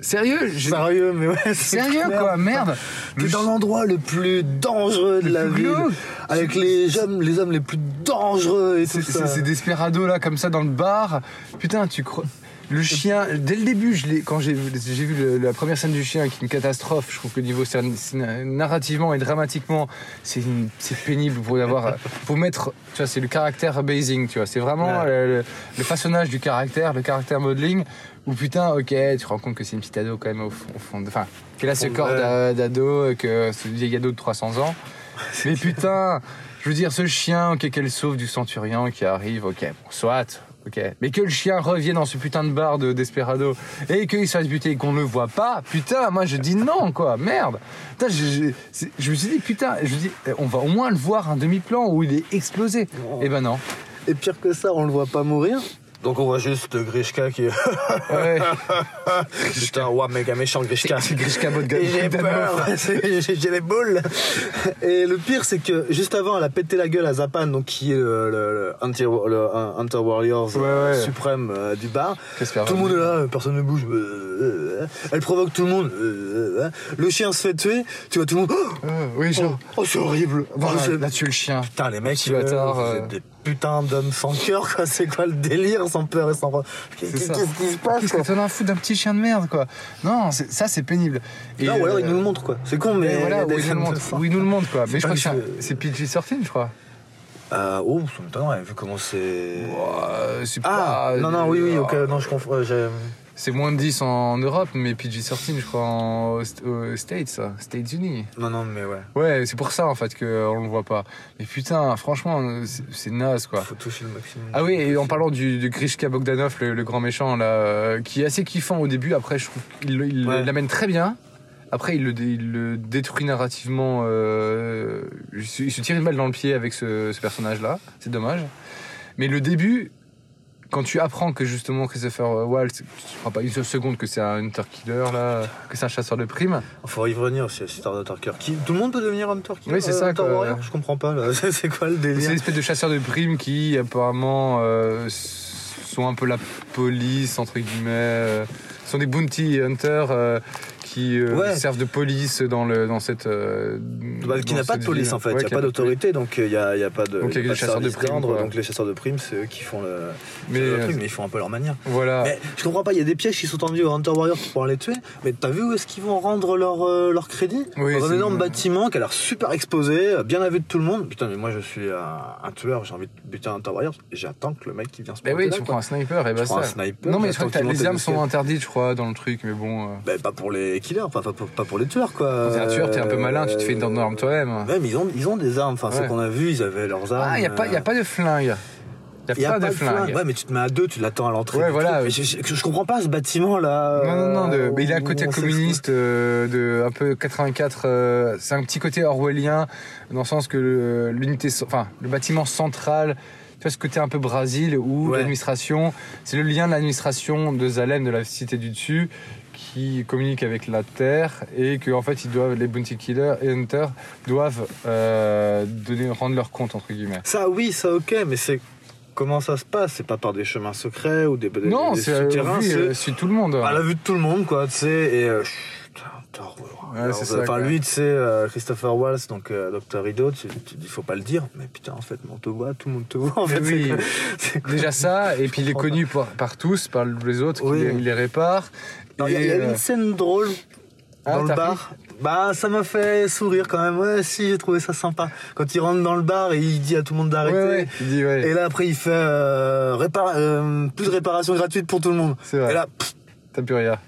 sérieux Sérieux, mais ouais. Sérieux clair. quoi, merde T'es dans l'endroit le plus dangereux de la ville, glauque. avec les hommes, les hommes les plus dangereux et tout ça. c'est- Desperado là, comme ça, dans le bar. Putain, tu crois. Le chien, dès le début, je quand j'ai vu le- la première scène du chien, qui est une catastrophe, je trouve que niveau narrativement et dramatiquement, c'est pénible pour avoir, pour mettre, tu vois, c'est le caractère basing, tu vois, c'est vraiment Ouais. le, le- le façonnage du caractère, le caractère modeling, où putain, ok, tu te rends compte que c'est une petite ado quand même au fond, au fond de- enfin, qu'elle a ce corps d'a- d'ado, que c'est une vieille ado de 300 ans, mais putain, Je veux dire, ce chien, ok, qu'elle sauve du centurion qui arrive, ok, bon, soit, ok. Mais que le chien revienne dans ce putain de bar de Desperado et qu'il fasse buter et qu'on ne le voit pas, putain, moi je dis non, quoi, merde. Putain, je, je- me suis dit, putain, je dis, eh, on va au moins le voir un demi-plan où il est explosé. Eh ben non. Et pire que ça, on le voit pas mourir. Donc on voit juste Grishka qui est. Ouais. Putain, ouais, méga méchant Grishka. C'est Grishka Et J'ai peur, j'ai les boules. Et le pire, c'est que juste avant, elle a pété la gueule à Zapan, donc qui est le, le, le Hunter, le Hunter Warriors Ouais, ouais. suprême euh, du bar. Tout le monde est là, personne ne bouge. Euh, Elle provoque tout le monde. Euh, Le chien se fait tuer. Tu vois tout le monde. Oh, Euh, oui, genre. oh, c'est horrible. Oh, c'est- là, tu le chien. Putain, les mecs, bâtard, euh, euh. putains d'hommes sans cœur, quoi. C'est quoi le délire, sans peur et sans. Qu'est-ce qui se passe, Qu'est-ce que t'en as d'un petit chien de merde, quoi Non, ça c'est pénible. Et, Non, ou alors euh, il nous le montre, quoi. C'est con, mais. voilà, il où nous le montre, il nous le montre, quoi. Mais je crois que c'est que un- je- c'est PG-13, je crois. Euh, oh, ça m'étonnerait, vu comment c'est. Euh, c'est Ah, non, non, oui, oui, euh, ok, non, je confonds. C'est moins de 10 en Europe, mais PG-13, je crois, en, aux, States, ça. States Unis. Non, non, mais ouais. Ouais, c'est pour ça, en fait, qu'on le voit pas. Mais putain, franchement, c'est- naze, quoi. Faut toucher le maximum. Ah oui, et en parlant du, de Grishka Bogdanov, le, le grand méchant, là, euh, qui est assez kiffant au début, après, je trouve qu'il Ouais. l'amène très bien. Après, il le, dé- il le détruit narrativement. Euh, il, se, il se tire une balle dans le pied avec ce, ce personnage-là. C'est dommage. Mais le début, quand tu apprends que justement Christopher Waltz, tu ne pas une seule seconde que c'est un hunter killer, là, que c'est un chasseur de primes. Il faut y revenir cette histoire d'Hunter Killer. Qui... Tout le monde peut devenir Hunter Killer Oui, c'est euh, ça, Hunter quoi. Je comprends pas, là. C'est c'est quoi le C'est délire une espèce de chasseurs de primes qui, apparemment, euh, sont un peu la police, entre guillemets. euh, sont des bounty hunters euh, qui euh, Ouais. servent de police dans, le, dans cette. euh, Bah, qui n'a pas de police ville. en fait, il Ouais, n'y a qui pas d'autorité, donc il n'y a, a pas de, Donc, il y a y pas les chasseurs de primes, donc les chasseurs de primes c'est eux qui font le, Mais, le euh, truc, mais ils font un peu leur manière. Voilà. Mais je comprends pas, il y a des pièges qui sont tendus aux Hunter Warriors pour pouvoir les tuer, mais t'as vu où est-ce qu'ils vont rendre leur, euh, leur crédit Oui, Dans un énorme bâtiment qui a l'air super exposé, bien à vue de tout le monde. Putain, mais moi je suis un, un tueur, j'ai envie de buter un Hunter Warrior, et j'attends que le mec qui vient se Mais oui, tu prends un sniper et un sniper, non, mais je crois que les armes sont interdites, je crois, dans le truc, mais bon. euh, Ben, pas pour les killers, enfin pas pour, pas pour les tueurs quoi. Quand t'es un tueur, t'es un peu malin, tu te fais une Euh, arme toi-même. Mais ils ont, ils ont des armes, enfin ceux Ouais. qu'on a vus, ils avaient leurs armes. Ah, il n'y a, pas- y a euh, pas de flingue. Il Y n'y a pas, de flingue. flingue. Ouais, mais tu te mets à deux, tu l'attends à l'entrée. Ouais, voilà. Je, je- je comprends pas ce bâtiment là. Non, non, non, de- mais il a un côté communiste, euh, de un peu 84. euh, c'est un petit côté orwellien, dans le sens que l'unité, enfin, le bâtiment central, tu vois ce côté un peu Brésil où Ouais. l'administration, c'est le lien de l'administration de Zalem, de la cité du dessus, qui communique avec la terre et que en fait ils doivent, les bounty killers et hunters doivent euh, donner, rendre leur compte entre guillemets. Ça, oui, ça, ok, mais c'est. Comment ça se passe? C'est pas par des chemins secrets ou des, des- non, des c'est souterrains, c'est c'est tout le monde. à la vue de tout le monde, quoi, tu sais, et. euh, Ouais, ça, Enfin, lui, tu sais, euh, Christopher Waltz, donc euh, Dr. Rideau, tu, tu dis, faut pas le dire, mais putain, en fait, on te voit, tout le monde te voit, en fait. Oui. c'est quoi? Déjà ça, et puis il est connu par, par tous, par les autres, qui Oui. les, il les répare. Il y a, a euh, une scène drôle Ah, dans le bar. Bah, ça m'a fait sourire quand même. Ouais, si, j'ai trouvé ça sympa. Quand il rentre dans le bar et il dit à tout le monde d'arrêter. Ouais, ouais, il dit ouais. Et là, après, il fait euh, répar- euh, plus de réparation gratuite pour tout le monde. C'est vrai. Et là, T'as plus rien.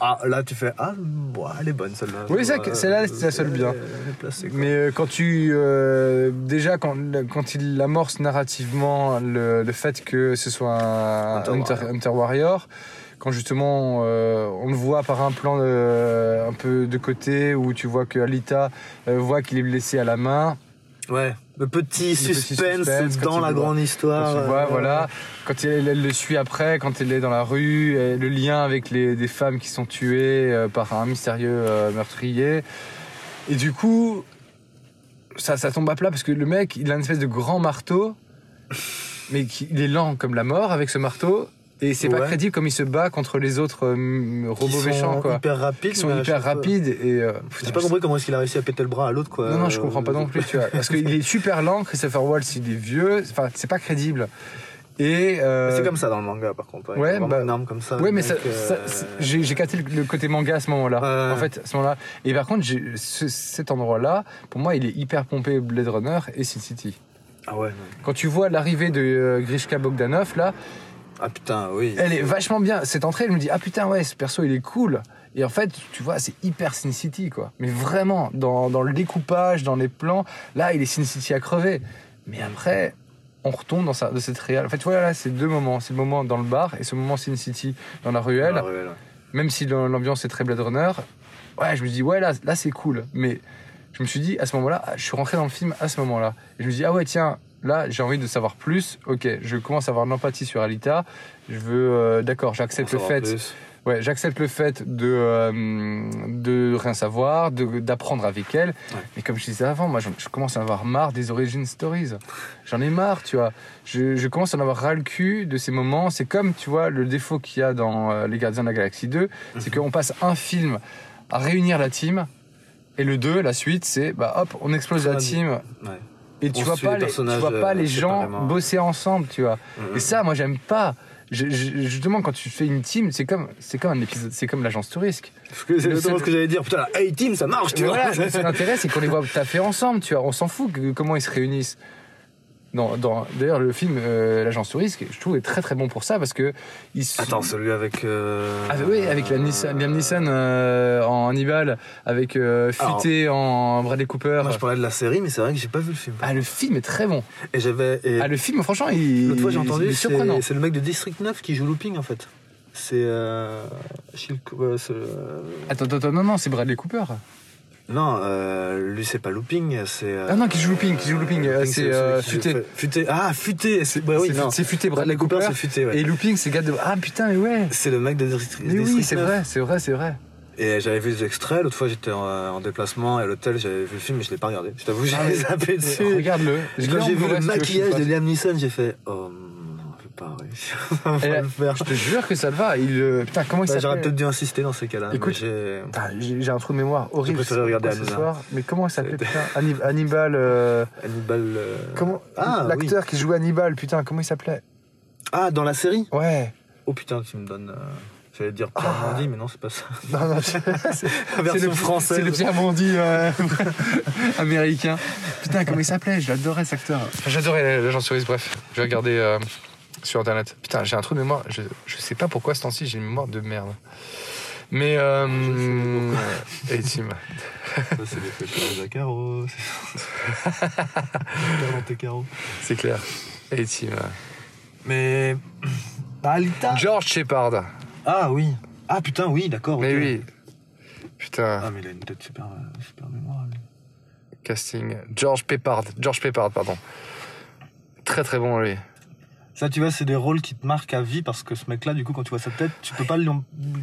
ah, là, tu fais Ah, bon, elle est bonne celle-là. Oui, celle-là, c'est la seule bien. Mais quand tu. euh, déjà, quand, quand il amorce narrativement le, le fait que ce soit un Hunter Hunter. Hunter Warrior, quand justement euh, on le voit par un plan euh, un peu de côté où tu vois que Alita euh, voit qu'il est blessé à la main. Ouais, le petit suspense, dans la grande histoire. Quand tu vois, voilà, quand elle, elle le suit après, quand elle est dans la rue, et le lien avec les, des femmes qui sont tuées par un mystérieux meurtrier. Et du coup, ça, ça tombe à plat parce que le mec, il a une espèce de grand marteau, mais il est lent comme la mort avec ce marteau. Et c'est pas crédible comme il se bat contre les autres euh, qui robots sont méchants, quoi. hyper rapides. Qui sont à hyper rapides et. euh, J'ai pas compris comment est-ce qu'il a réussi à péter le bras à l'autre, quoi. non, non, je comprends pas non plus, tu vois. Parce qu'il est super lent, Christopher Waltz, il est vieux, enfin, c'est pas crédible. Et. euh, C'est comme ça dans le manga, par contre. ouais, bah- comme ça. Ouais, mais ça, mec, ça- euh, j'ai capté le, le côté manga à ce moment-là. Ouais. En fait, à ce moment-là. Et par contre, ce- cet endroit-là, pour moi, il est hyper pompé Blade Runner et Sin City. Ah ouais, non. Quand tu vois l'arrivée de euh, Grishka Bogdanov, là, Ah putain, oui. elle est vachement bien. Cette entrée, je me dis, ah putain, ouais, ce perso, il est cool. Et en fait, tu vois, c'est hyper Sin City, quoi. Mais vraiment, dans, dans le découpage, dans les plans, là, il est Sin City à crever. Mais après, on retombe dans, sa, de cette réelle. En fait, voilà, là, c'est deux moments. C'est le moment dans le bar et ce moment Sin City dans la ruelle. Ouais. Même si l'ambiance est très Blade Runner, ouais, je me dis, ouais, là, là c'est cool. Mais je me suis dit, à ce moment-là, je suis rentré dans le film à ce moment-là. Et je me dis, ah ouais, tiens, là, j'ai envie de savoir plus. Ok, je commence à avoir de l'empathie sur Alita. Je veux, euh, d'accord, j'accepte le fait. plus. Ouais, j'accepte le fait de, euh, de rien savoir, de- d'apprendre avec elle. Mais comme je disais avant, moi, je commence à avoir marre des origin stories. J'en ai marre, tu vois. Je, je commence à en avoir ras le cul de ces moments. C'est comme, tu vois, le défaut qu'il y a dans euh, Les Gardiens de la Galaxie 2, c'est qu'on passe un film à réunir la team. Et le 2, la suite, c'est bah hop, on explose la team Ouais. Et tu vois pas les les, tu vois pas euh, les gens bosser ensemble, tu vois. Mhm. Et ça, moi, j'aime pas. Je- je- justement, quand tu fais une team, c'est comme, c'est comme un épisode, c'est comme l'agence touriste. C'est exactement ce que j'allais dire. Putain, la A-Team, ça marche, tu vois. Voilà, le seul intérêt, c'est qu'on les voit taffer ensemble, tu vois. On s'en fout que- comment ils se réunissent. Dans, dans- D'ailleurs, le film euh, L'agence touriste, je trouve, est très très bon pour ça parce que. Il se- Attends, celui avec. euh, Ah, oui, avec la Nissan- Liam Neeson euh, en Hannibal, avec euh, Futé en Bradley Cooper. Moi, je parlais de la série, mais c'est vrai que j'ai pas vu le film. Ah, le film est très bon. Et j'avais. et Ah, le film, franchement, il. L'autre fois, j'ai entendu, est surprenant. c'est c'est le mec de District 9 qui joue Looping en fait. C'est. Attends, attends, non, non, c'est Bradley Cooper. Non, euh, lui, c'est pas Looping, c'est. euh, Ah non, qui joue Looping, qui joue Looping, euh, Looping, c'est euh, Futé. fait- Futé. Ah, Futé C'est oui, c'est Futé, Bradley Cooper, c'est Futé, ouais. Et Looping, c'est gars de. Ah putain, mais ouais. C'est le mec de District, Mais oui, c'est 9. vrai, c'est vrai, c'est vrai. Et j'avais vu des extraits. L'autre fois, j'étais en, en déplacement et à l'hôtel, j'avais vu le film, mais je l'ai pas regardé. Je t'avoue, j'ai Ah, mais- zappé dessus. Regarde-le. Quand j'ai vu le maquillage de Liam Neeson, j'ai fait Oh, pas réussir. On va Et- le faire. Je te jure que ça le va. Il, euh, putain, comment il Bah, J'aurais peut-être dû insister dans ces cas-là. Écoute, j'ai- un trou de mémoire horrible. J'ai préféré regarder ce soir. Mais comment il s'appelait putain Hannib- Hannibal. euh, Hannibal. euh, Comment Ah, L'acteur qui joue Hannibal, putain, comment il s'appelait Ah, dans la série Ouais. Oh putain, tu me donnes. euh, J'allais dire Pierre Ah. Mondi, mais non, c'est pas ça. Non, non, c'est le, française. C'est le Pierre Bondi euh, américain. Putain, comment il s'appelait Je l'adorais cet acteur. J'adorais l'agent Cerise, bref. Je vais regarder euh, sur internet. Putain, j'ai un trou de mémoire. Je, je sais pas pourquoi ce temps-ci j'ai une mémoire de merde. Mais. Euh, et Tim. Ça, c'est dans tes carreaux. C'est clair. Et Tim. Mais. Alita George Shepard. Ah oui. Ah putain, oui, d'accord. Mais oui. Putain, Ah, mais il a une tête super, euh, super mémoire. lui. casting. George Peppard. George Peppard, pardon. Très très bon lui. Ça, tu vois, c'est des rôles qui te marquent à vie parce que ce mec-là, du coup, quand tu vois sa tête, tu peux pas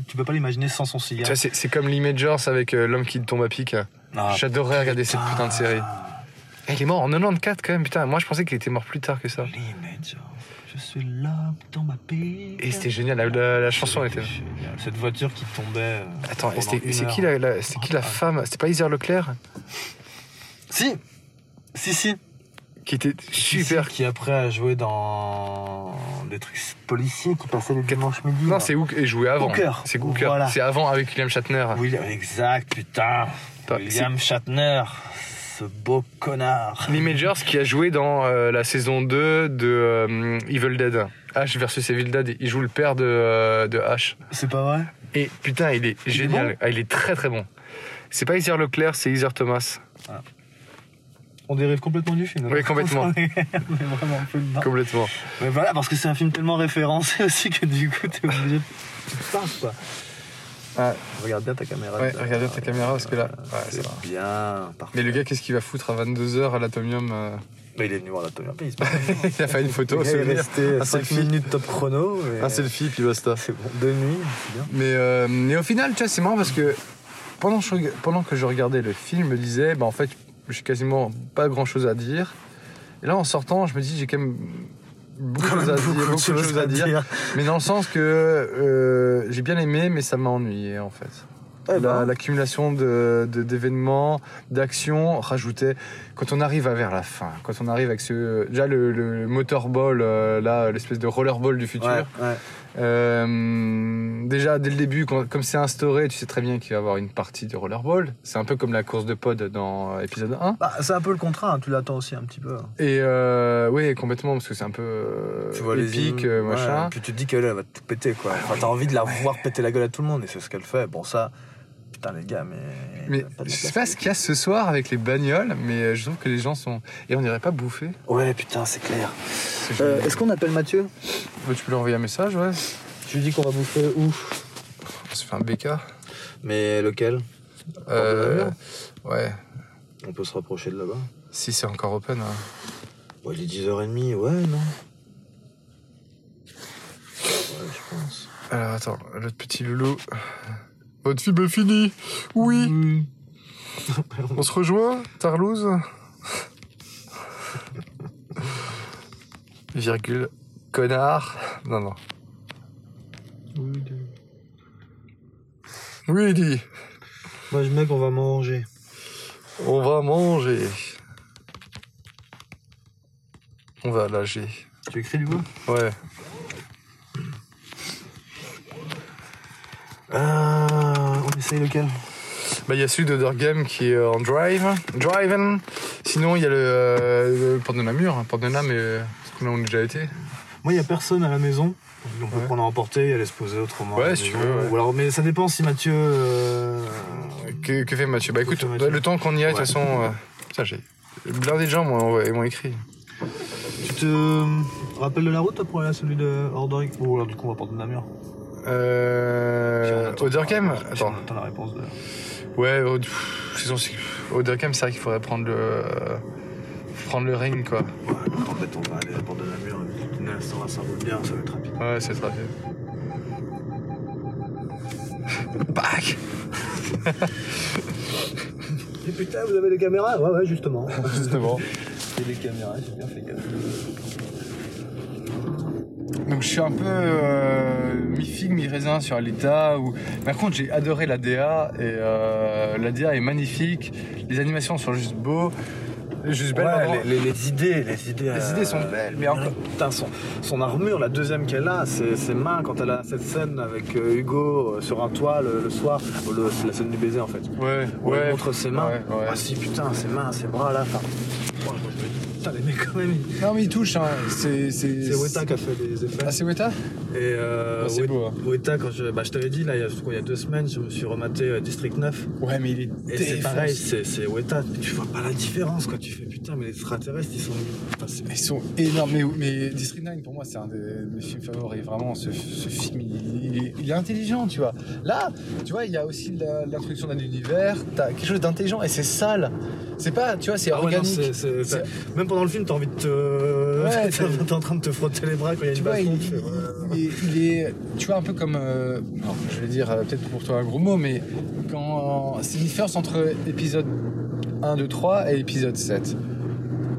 tu peux pas l'imaginer sans son cigare. c'est comme Lee Majors avec euh, l'homme qui tombe à pic. Ah, J'adorais regarder cette putain de série. ah, Eh, il est mort en 94 quand même, putain. Moi je pensais qu'il était mort plus tard que ça. Je suis là dans ma pique. Et c'était génial, la, la- la chanson était. Génial. Cette voiture qui tombait. euh, Attends, et c'est qui la, qui la femme? C'était pas Isère Leclerc? Si Si, si. Qui était super. Qui après a joué dans des trucs policiers qui passaient le dimanche midi. Non, c'est Hook et joué avant. Hooker. C'est Hooker. Voilà. C'est avant avec William Shatner. Oui, exact, putain. William Shatner, ce beau connard. Lee Majors qui a joué dans euh, la saison 2 de euh, Evil Dead. H versus Evil Dead. Il joue le père de, euh, de H. C'est pas vrai? Et putain, il est génial. bon? Ah, il est très très bon. C'est pas Isère Leclerc, c'est Isère Thomas. On dérive complètement du film. Oui, complètement. On est on est vraiment un peu dedans. Complètement. Mais voilà, parce que c'est un film tellement référencé aussi que du coup, t'es obligé de. Tu quoi. Ah. Regarde bien ta caméra. Ouais, regarde bien ta caméra, parce que là- ouais, ça c'est va. bien. Parfait. Mais le gars, qu'est-ce qu'il va foutre à 22h à l'Atomium euh, Mais il est venu voir la Tommy Pays. Il a fait une photo, gars est resté Un 5 selfie. minutes top chrono. Un selfie, puis basta. C'est bon, de nuit, c'est bien. Mais, euh, mais au final, tu vois, c'est marrant parce que pendant, que je pendant que je regardais le film, je me disais, bah, en fait, j'ai quasiment pas grand chose à dire. Et là, en sortant, je me dis, j'ai quand même beaucoup, de choses à dire, beaucoup de choses à dire. Mais dans le sens que euh, j'ai bien aimé, mais ça m'a ennuyé en fait. Eh La- ben. L'accumulation de- d'événements, d'actions rajoutait. Quand on arrive à vers la fin, quand on arrive avec ce. Déjà le, le motorball, euh, là, l'espèce de rollerball du futur. Ouais, ouais. Euh, déjà, dès le début, quand- comme c'est instauré, tu sais très bien qu'il va y avoir une partie de rollerball. C'est un peu comme la course de pod dans euh, épisode 1. Bah, c'est un peu le contrat, hein, tu l'attends aussi un petit peu. Et euh, oui, complètement, parce que c'est un peu euh, Tu vois les épique, images, euh, ouais, machin. Puis tu te dis qu'elle elle va tout péter quoi. Enfin, t'as envie de la voir péter la gueule à tout le monde et c'est ce qu'elle fait. Bon ça, putain les gars, mais. Mais je sais pas ce qu'il y a ce soir avec les bagnoles, mais je trouve que les gens sont. Et on dirait pas bouffer. Ouais putain c'est clair. Euh. Est-ce qu'on appelle Mathieu? Bah, tu peux lui envoyer un message, ouais. Je lui dis qu'on va bouffer où? On se fait un BK. Mais lequel? Euh, ouais. On peut se rapprocher de là-bas. Si c'est encore open. hein. Ouais, il est 10h30, ouais non? Ouais je pense. Alors attends, l'autre petit loulou. Votre film est fini Oui On se rejoint, Tarlouse Virgule. Connard. Non, non. Oui, dit. Moi je mec on va manger. On va manger. On va lâcher. Tu écris du coup? Ouais. Euh, essaye lequel Bah, il y a celui d'Other Game qui est euh, en drive. Driven. Sinon, il y a le, euh, le Porte de Namur. Porte de euh, parce que là, on a déjà été. Moi, il n'y a personne à la maison. On peut Ouais. prendre à emporter et aller se poser autrement. Ouais, si tu veux, ouais. Ou alors, mais ça dépend si Mathieu. euh, Que, que fait Mathieu? Bah, écoute, Mathieu le temps qu'on y aille, de toute façon. Putain, j'ai. Blindé de gens m'ont m'ont écrit. Tu te rappelles de la route toi, pour aller à celui de Ordoric Ou alors, du coup, on va porter de Namur. Euh. Game Attends. La réponse de. Ouais, Od- pff, c'est vrai qu'il faudrait prendre le. euh, prendre le ring, quoi. Ouais, en fait, on va aller à la porte de Namur. Ça va, ça roule bien, ça va être rapide. Ouais, c'est bien. Bac Et putain, vous avez les caméras? Ouais, ouais, justement. Justement. Et les caméras, j'ai bien fait gaffe. Donc je suis un peu euh, mi-figue, mi-raisin sur Alita. Ou... Par contre, j'ai adoré la DA. Et euh, la DA est magnifique. Les animations sont juste beaux. Juste belles. Ouais, les, les- les idées, les idées. Les idées sont belles, mais encore- Putain, son, son armure, la deuxième qu'elle a, c'est ses mains quand elle a cette scène avec euh, Hugo euh, sur un toit le, le soir. Le- c'est la scène du baiser en fait. Ouais, ouais. lui montre ses mains. Ouais, ouais. Ah si, putain, ses mains, ses bras là. Enfin, moi, je me dis, putain, les mecs quand même. ils- Non, mais il touche. Hein. C'est C'est Weta qui a fait les effets. Ah, c'est Weta? Et euh, Ah, beau, hein. Weta, quand je, bah, je t'avais dit, là, il y, a, quoi, il y a deux semaines, je me suis rematé euh, District 9. Ouais, mais il est Et c'est pareil, c'est c'est Weta. Tu vois pas la différence, quoi. Tu fais putain, mais les extraterrestres, ils sont. Enfin, Ils sont énormes. Mais, mais District 9, pour moi, c'est un de mes films favoris. Vraiment, ce, ce film, il, il est, il est intelligent, tu vois. Là, tu vois, il y a aussi l'introduction d'un univers. T'as quelque chose d'intelligent et c'est sale. C'est pas, tu vois, c'est Ah ouais, non, organique. Même pendant le film, t'as envie de te. Ouais, t'es en train de te frotter les bras quand il y a une vois, il, il est, il est- tu vois, un peu comme, euh, non, je vais dire euh, peut-être pour toi un gros mot, mais quand c'est une différence entre épisode 1, 2, 3 et épisode 7.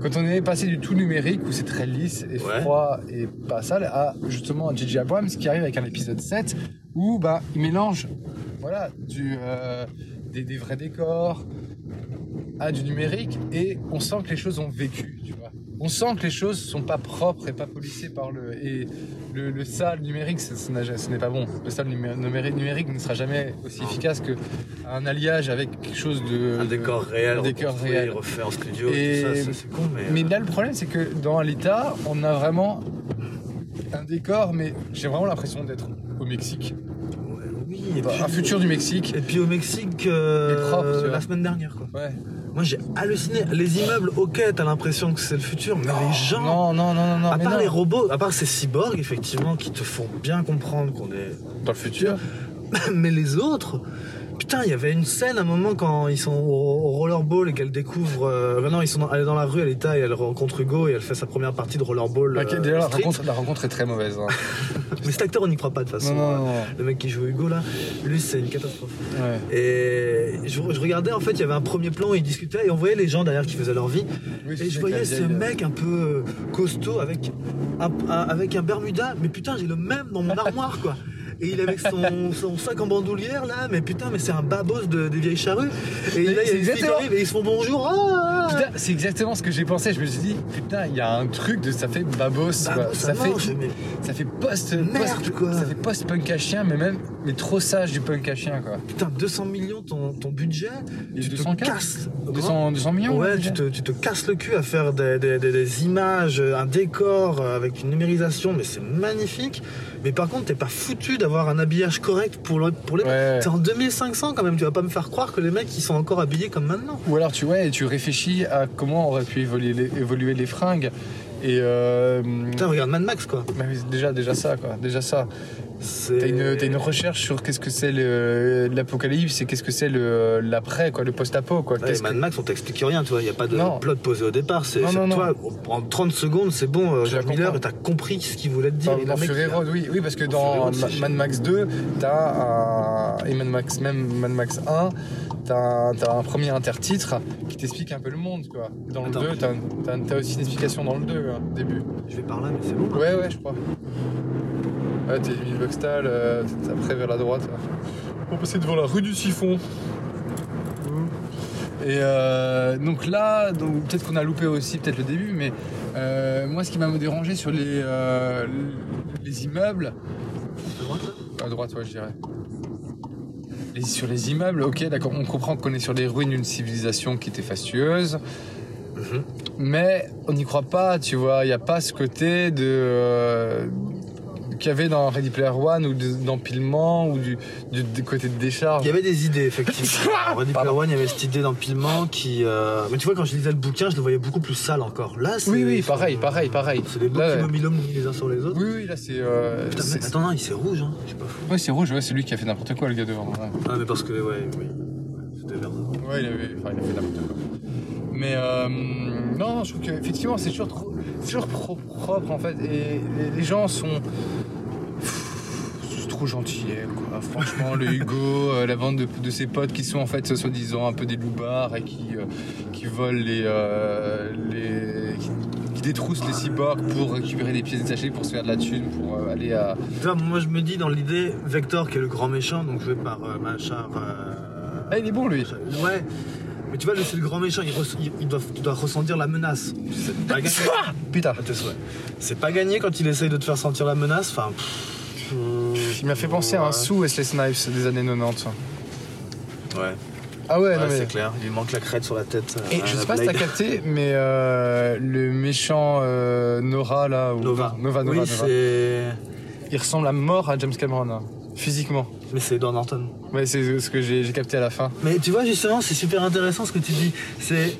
Quand on est passé du tout numérique où c'est très lisse et Ouais. froid et pas sale à justement J.J. Abrams qui arrive avec un épisode 7 où bah, il mélange voilà, du, euh, des, des vrais décors à du numérique et on sent que les choses ont vécu, tu vois. On sent que les choses sont pas propres et pas polissées par le et le, le sale numérique, ce, ce n'est pas bon. Le sale numé- numérique, numérique ne sera jamais aussi efficace que un alliage avec quelque chose de Un de- décor réel, un décor réel. refait en studio, Et- tout ça, c'est- c'est con, mais. Mais euh, là, le problème, c'est que dans Alita, on a vraiment un décor, mais j'ai vraiment l'impression d'être au Mexique. oui, et Enfin, puis, un futur du Mexique. Et puis au Mexique, euh, propre, la semaine dernière, quoi. Ouais. Moi, j'ai halluciné. Les immeubles, ok, t'as l'impression que c'est le futur, mais les gens. Non, non, non, non, non. à part non. les robots, à part ces cyborgs, effectivement, qui te font bien comprendre qu'on est Dans le futur. Mais les autres, putain, il y avait une scène à un moment quand ils sont au, rollerball et qu'elle découvre. Euh, non, ils sont dans, elle est dans la rue, elle est et elle rencontre Hugo et elle fait sa première partie de rollerball. Euh, déjà, la rencontre, la rencontre est très mauvaise. hein. Mais cet acteur, on n'y croit pas de toute façon. Non, non, non, non. Le mec qui joue Hugo là, lui, c'est une catastrophe. Ouais. Et je, je regardais, en fait, il y avait un premier plan où ils discutaient et on voyait les gens derrière qui faisaient leur vie. Oui, Et je voyais ce euh, mec un peu euh, costaud avec un, un- avec un Bermuda, mais putain, j'ai le même dans mon armoire quoi. Et il est avec son, son sac en bandoulière là, mais putain, mais c'est un babos de, des vieilles charrues. Et là, il y a une fille qui arrive et ils se font bonjour. ah, ah, ah. Putain, c'est exactement ce que j'ai pensé. Je me suis dit, putain, il y a un truc de ça fait babos. quoi. Babos, ça, fait, mais- ça fait post, Merde, post- quoi. ça fait post punk à chien, mais même, mais trop sage du punk à chien quoi. Putain, 200 millions ton, ton budget, Et tu 200 te casses. 200, 200 millions. Ouais, tu te, tu te casses le cul à faire des, des- des- des images, un décor euh, avec une numérisation, mais c'est magnifique. Mais par contre, t'es pas foutu d'avoir un habillage correct pour, le- pour les. Ouais. T'es en 2500 quand même, tu vas pas me faire croire que les mecs ils sont encore habillés comme maintenant. Ou alors tu et tu réfléchis à comment auraient pu évoluer les, évoluer les fringues. Et euh, Putain, regarde Mad Max quoi. bah déjà, déjà ça quoi, déjà ça. T'as une, une recherche sur qu'est-ce que c'est le- l'apocalypse et qu'est-ce que c'est le- l'après quoi, le post-apo quoi. Ouais, Mad Max, on t'explique rien, tu vois, il y a pas de Non. plot posé au départ. C'est, toi, en 30 secondes, c'est bon, euh, George Miller, comprends. et t'as compris ce qu'il voulait te dire. Dans, le Fury Road, oui, oui, parce que Dans Mad. Max 2, t'as un. Et Mad Max, même Mad Max 1, t'as un, t'as un premier intertitre qui t'explique un peu le monde, quoi. Dans le Attends. 2, t'as, t'as- t'as aussi une explication dans le 2, hein, au début. Je vais par là, mais c'est bon. Ouais, ouais, je crois. Ouais, t'es euh, après vers la droite. là. On va passer devant la rue du Siphon. Et euh, donc là, donc, peut-être qu'on a loupé aussi peut-être le début, mais euh, moi ce qui m'a dérangé sur les, euh, les immeubles, À droite, à droite ouais je dirais. Les- sur les immeubles, ok d'accord, on comprend qu'on est sur les ruines d'une civilisation qui était fastueuse, Mhm. mais on n'y croit pas, tu vois, il n'y a pas ce côté de... euh, qu'il y avait dans Ready Player One ou de- d'empilement ou du, du, du côté de décharge. Il y avait des idées, effectivement. En Ready Player. One, il y avait cette idée d'empilement qui. euh, Mais tu vois, quand je lisais le bouquin, je le voyais beaucoup plus sale encore. Là, c'est. Oui, oui, pareil, pareil, pareil. C'est des beaux Là, mis les uns sur les autres. Oui, oui, là c'est... euh, Putain, mais attends, non, il c'est rouge, hein. Je pas fou. Ouais, c'est rouge, ouais, c'est lui qui a fait n'importe quoi, le gars devant. Ouais, Ah, mais parce que, ouais, oui. C'était vert. Ouais, il, avait, enfin, il a fait n'importe quoi. Mais euh, non, je trouve qu'effectivement, c'est toujours, trop- toujours pro- propre en fait. Et les, les gens sont. pff, trop gentils, quoi. Franchement, le Hugo, euh, la bande de, de ses potes qui sont en fait soi-disant un peu des loupards et qui, euh, qui volent les. les qui, qui détroussent les cyborgs pour récupérer des pièces détachées pour se faire de la thune, pour aller à. Tu vois, moi, je me dis, dans l'idée, Vector, qui est le grand méchant, donc joué par Machar. Ah, il est bon lui! Ouais. Tu vois, c'est le grand méchant, il, res- il- il doit, tu dois ressentir la menace. C'est pas gagné. Putain! Souhaits. C'est pas gagné quand il essaye de te faire sentir la menace. Enfin. pff, euh, Il m'a fait penser à un ouais. sous Wesley Snipes des années 90. Ouais, Ah ouais, Ouais, non mais. c'est clair. Il lui manque la crête sur la tête. Et euh, je la sais pas si t'as Blade. capté, mais euh, le méchant euh, Nora là, ou Nova. Nova, Nova, oui, Nova. c'est. il ressemble à mort à James Cameron, hein, physiquement. Mais c'est Edward Norton. Ouais, c'est ce que j'ai j'ai capté à la fin. Mais tu vois, justement, c'est super intéressant ce que tu dis. C'est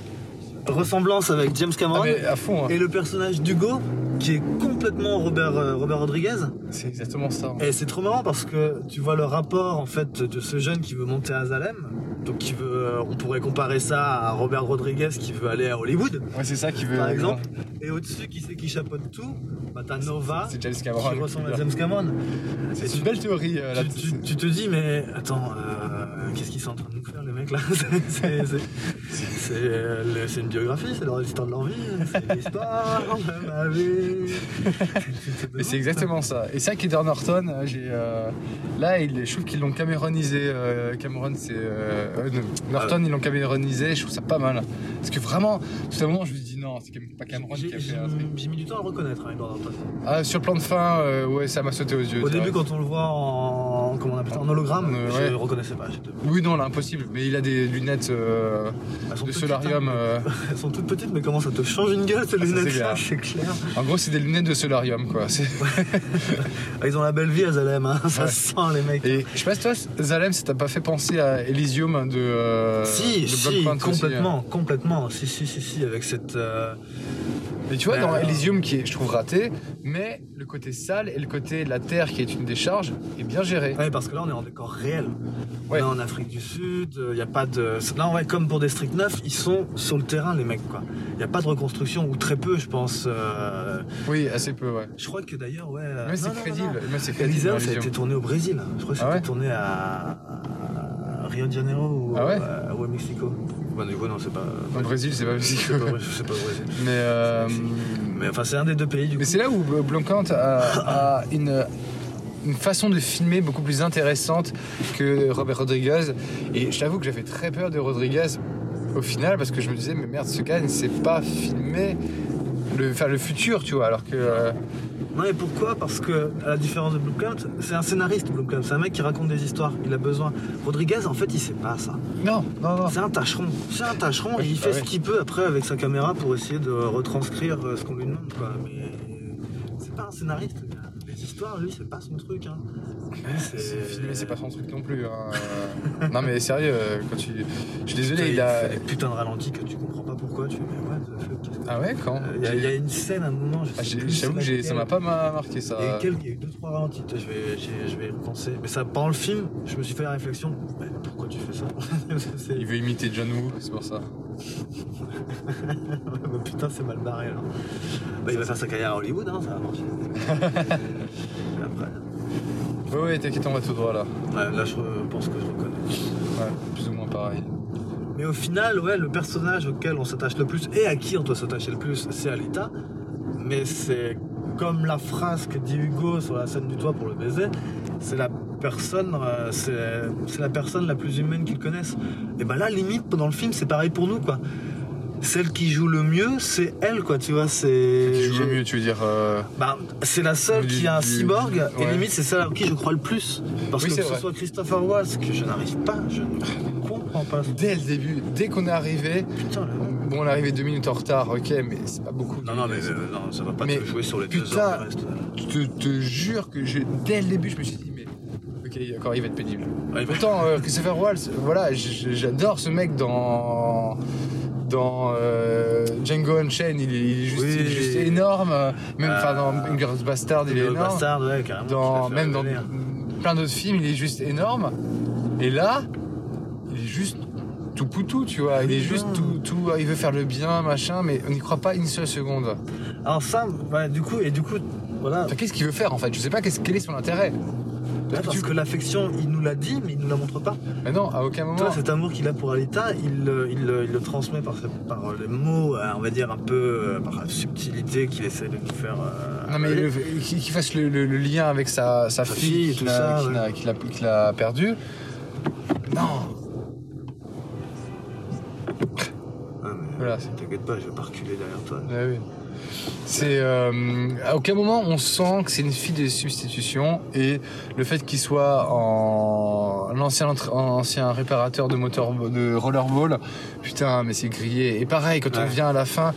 ressemblance avec James Cameron Ah, mais à fond, hein. et le personnage d'Hugo qui est complètement Robert, euh, Robert Rodriguez. c'est exactement ça. Et c'est trop marrant parce que tu vois le rapport en fait de ce jeune qui veut monter à Zalem. Donc qui veut, euh, on pourrait comparer ça à Robert Rodriguez qui veut aller à Hollywood, Ouais, c'est ça qui veut. par exemple. Et au-dessus, qui c'est qui chapeaute tout? Bah t'as Nova C'est James qui Cameron. ressemble à James Cameron. C'est une belle théorie euh, là. Tu, tu- tu te dis, mais attends, euh, qu'est-ce qu'ils sont en train de nous faire, les mecs là C'est- euh, c'est une biographie, c'est l'histoire de leur vie, c'est l'histoire de ma vie. Mais c'est exactement ça. Et ça, qu'Edward Norton, euh, j'ai, euh, là, il, je trouve qu'ils l'ont caméronisé. euh, Cameron, c'est. euh, euh, Norton, ils l'ont caméronisé. Je trouve ça pas mal. Parce que vraiment, tout à un moment, je me dis non, c'est pas Cameron qui a fait j'ai- un truc. j'ai mis du temps à le reconnaître, hein, Norton. Ah, sur le plan de fin, euh, ouais, ça m'a sauté aux yeux. Au début, vrai. quand on le voit en, comment on appelle ça, en hologramme, Euh, je ouais. le reconnaissais pas. Oui, non, là, impossible. Mais il a des lunettes euh, de petites, solarium. hein. euh, Elles sont toutes petites, mais comment ça te change une gueule ces Ah, ça, c'est clair. C'est clair. en gros, c'est des lunettes de solarium, quoi. Ah, Ils ont la belle vie à Zalem, hein. ça Ouais. sent les mecs. Et je sais pas si toi, Zalem, ça t'a pas fait penser à Elysium de. euh, si, de si, aussi, hein. complètement, complètement. Si, si, si, si, avec cette. euh, Et tu vois, Mais dans Elysium, qui est, je trouve, raté, mais le côté sale et le côté la Terre, qui est une décharge, est bien géré. Ouais, parce que là, on est en décor réel. Ouais. On est en Afrique du Sud, il n'y a pas de. Là, ouais, comme pour District 9, ils sont sur le terrain, les mecs, quoi. Il n'y a pas de reconstruction, ou très peu, je pense. euh, Oui, assez peu, ouais. Je crois que d'ailleurs, ouais. euh, Mais c'est non, non, crédible. non. Mais c'est crédible. Elysium, dans ça a Elysium. été tourné au Brésil. Je crois que Ah c'était ouais tourné à... à Rio de Janeiro ou, Ah ouais euh, ou à Mexico. Bah, du coup, non, c'est pas. Au Brésil, c'est pas possible. C'est pas, Brésil. Mais, euh, Mais enfin, c'est un des deux pays, du coup. mais c'est là où Blancante a, a une, une façon de filmer beaucoup plus intéressante que Robert Rodriguez. Et je t'avoue que j'avais très peur de Rodriguez au final parce que je me disais, mais merde, ce gars ne sait pas filmer le, enfin, le futur, tu vois, alors que. euh, Non, et pourquoi? Parce que, à la différence de Blomkamp, c'est un scénariste, Blomkamp. C'est un mec qui raconte des histoires. Il a besoin. Rodriguez, en fait, il sait pas ça. Non, non, non. C'est un tâcheron. C'est un tâcheron et il Ah fait ce ouais. qu'il peut après avec sa caméra pour essayer de retranscrire euh, ce qu'on lui demande, quoi. Mais c'est pas un scénariste. Les histoires, lui, c'est pas son truc, hein. C'est filmer, c'est pas son truc non plus. hein. Non, mais sérieux, euh, quand tu. Je suis désolé, il a. fait des putains de ralentis que tu comprends pas pourquoi. Tu fais, mais what the fuck, qu'est-ce que- Ah ouais, quand Euh, Il y, a- il y a une scène à un moment, je Ah, sais plus J'avoue que ça m'a pas ma- marqué Il y a ça. quelques- il y a eu deux trois ralentis. Je vais, je vais y repenser. Mais ça, pendant le film, je me suis fait la réflexion. Pourquoi tu fais ça Il veut imiter John Woo, c'est pour ça. Bah, Putain, c'est mal barré là. Bah, il va faire sa carrière à Hollywood, hein, ça va marcher. Après, Ouais, ouais, t'inquiète, on va tout droit là. ouais, là, je pense que je reconnais. Ouais, plus ou moins pareil. Mais au final, ouais, le personnage auquel on s'attache le plus et à qui on doit s'attacher le plus, c'est Alita. Mais c'est comme la phrase que dit Hugo sur la scène du toit pour le baiser, c'est la personne, euh, c'est la personne la plus humaine qu'ils connaissent. Et ben là, limite, pendant le film, c'est pareil pour nous, quoi. Celle qui joue le mieux, c'est elle, quoi, tu vois, c'est... Qui joue le mieux, tu veux dire. euh, Bah, c'est la seule Du- qui a un du- cyborg, et limite, c'est celle à qui je crois le plus. Parce Oui, que que ce soit Christopher Waltz, que je n'arrive pas, je. Dès le début, dès qu'on est arrivé, Putain, là. bon, on est arrivé deux minutes en retard, ok, mais c'est pas beaucoup. Non, non, mais euh, non, ça va pas Mais te jouer sur les deux heures du reste. Je te, te jure que je- dès le début, je me suis dit, mais. Ok, d'accord, il va être pénible. Ouais, Pourtant, euh, Christopher Waltz, voilà, j'adore ce mec dans. Dans euh, Django Unchained, il est, il est juste, Oui. il est juste énorme. euh, Même, enfin, dans. Inglourious Bastard, il est énorme. bastard, ouais, carrément. dans, même dans plein d'autres films, il est juste énorme. Et là, il est juste tout poutou, tu vois. Il est juste tout, tout, il veut faire le bien, machin, mais on n'y croit pas une seule seconde. Alors ça, ouais, du coup, et du coup, voilà. Enfin, Qu'est-ce qu'il veut faire en fait? Je sais pas qu'est-ce- quel est son intérêt? Ouais, parce tu- que l'affection, il nous l'a dit, mais il nous la montre pas. Mais non, à aucun moment. Toi, cet amour qu'il a pour Alita, il, le- il, le- il le transmet par, par les mots, euh, on va dire un peu, euh, par la subtilité qu'il essaie de nous faire. euh, Non mais qu'il fasse le, le- le lien avec sa, sa Sa fille, fille, qu'il a, ça, a- a perdue. Non, Ah, mais, Voilà, T'inquiète pas, je vais pas reculer derrière toi. Ouais, oui. C'est euh, à aucun moment on sent que c'est une fille de substitution et le fait qu'il soit en un ancien réparateur de moteur de rollerball, putain mais c'est grillé. Et pareil quand on vient à la fin,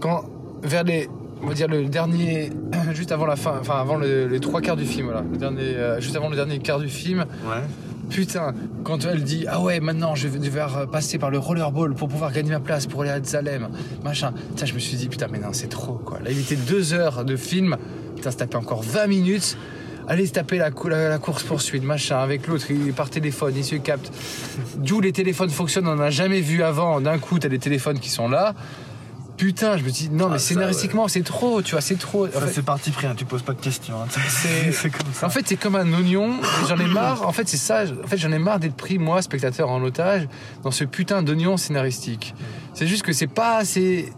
quand vers les on va dire le dernier juste avant la fin, enfin avant le- les trois quarts du film voilà, le dernier euh, juste avant le dernier quart du film, Ouais. Putain, quand elle dit Ah ouais, maintenant je vais devoir passer par le rollerball pour pouvoir gagner ma place pour aller à Zalem, machin. Ça, je me suis dit Putain, mais non, c'est trop quoi. Là, il était deux heures de film. Putain, se taper encore 20 minutes. Allez se taper la, la course-poursuite, machin, avec l'autre, il est par téléphone, il se capte. D'où les téléphones fonctionnent, on n'en a jamais vu avant. D'un coup, t'as des téléphones qui sont là. Putain, je me dis Non, mais Ah, ça, scénaristiquement, c'est trop, tu vois, c'est trop. En Ça, fait, c'est parti pris, hein, tu poses pas de questions. hein. c'est- comme ça. en fait, c'est comme un oignon. J'en ai marre. En fait, c'est ça. En fait, j'en ai marre d'être pris, moi, spectateur, en otage dans ce putain d'oignon scénaristique. C'est juste que c'est pas assez.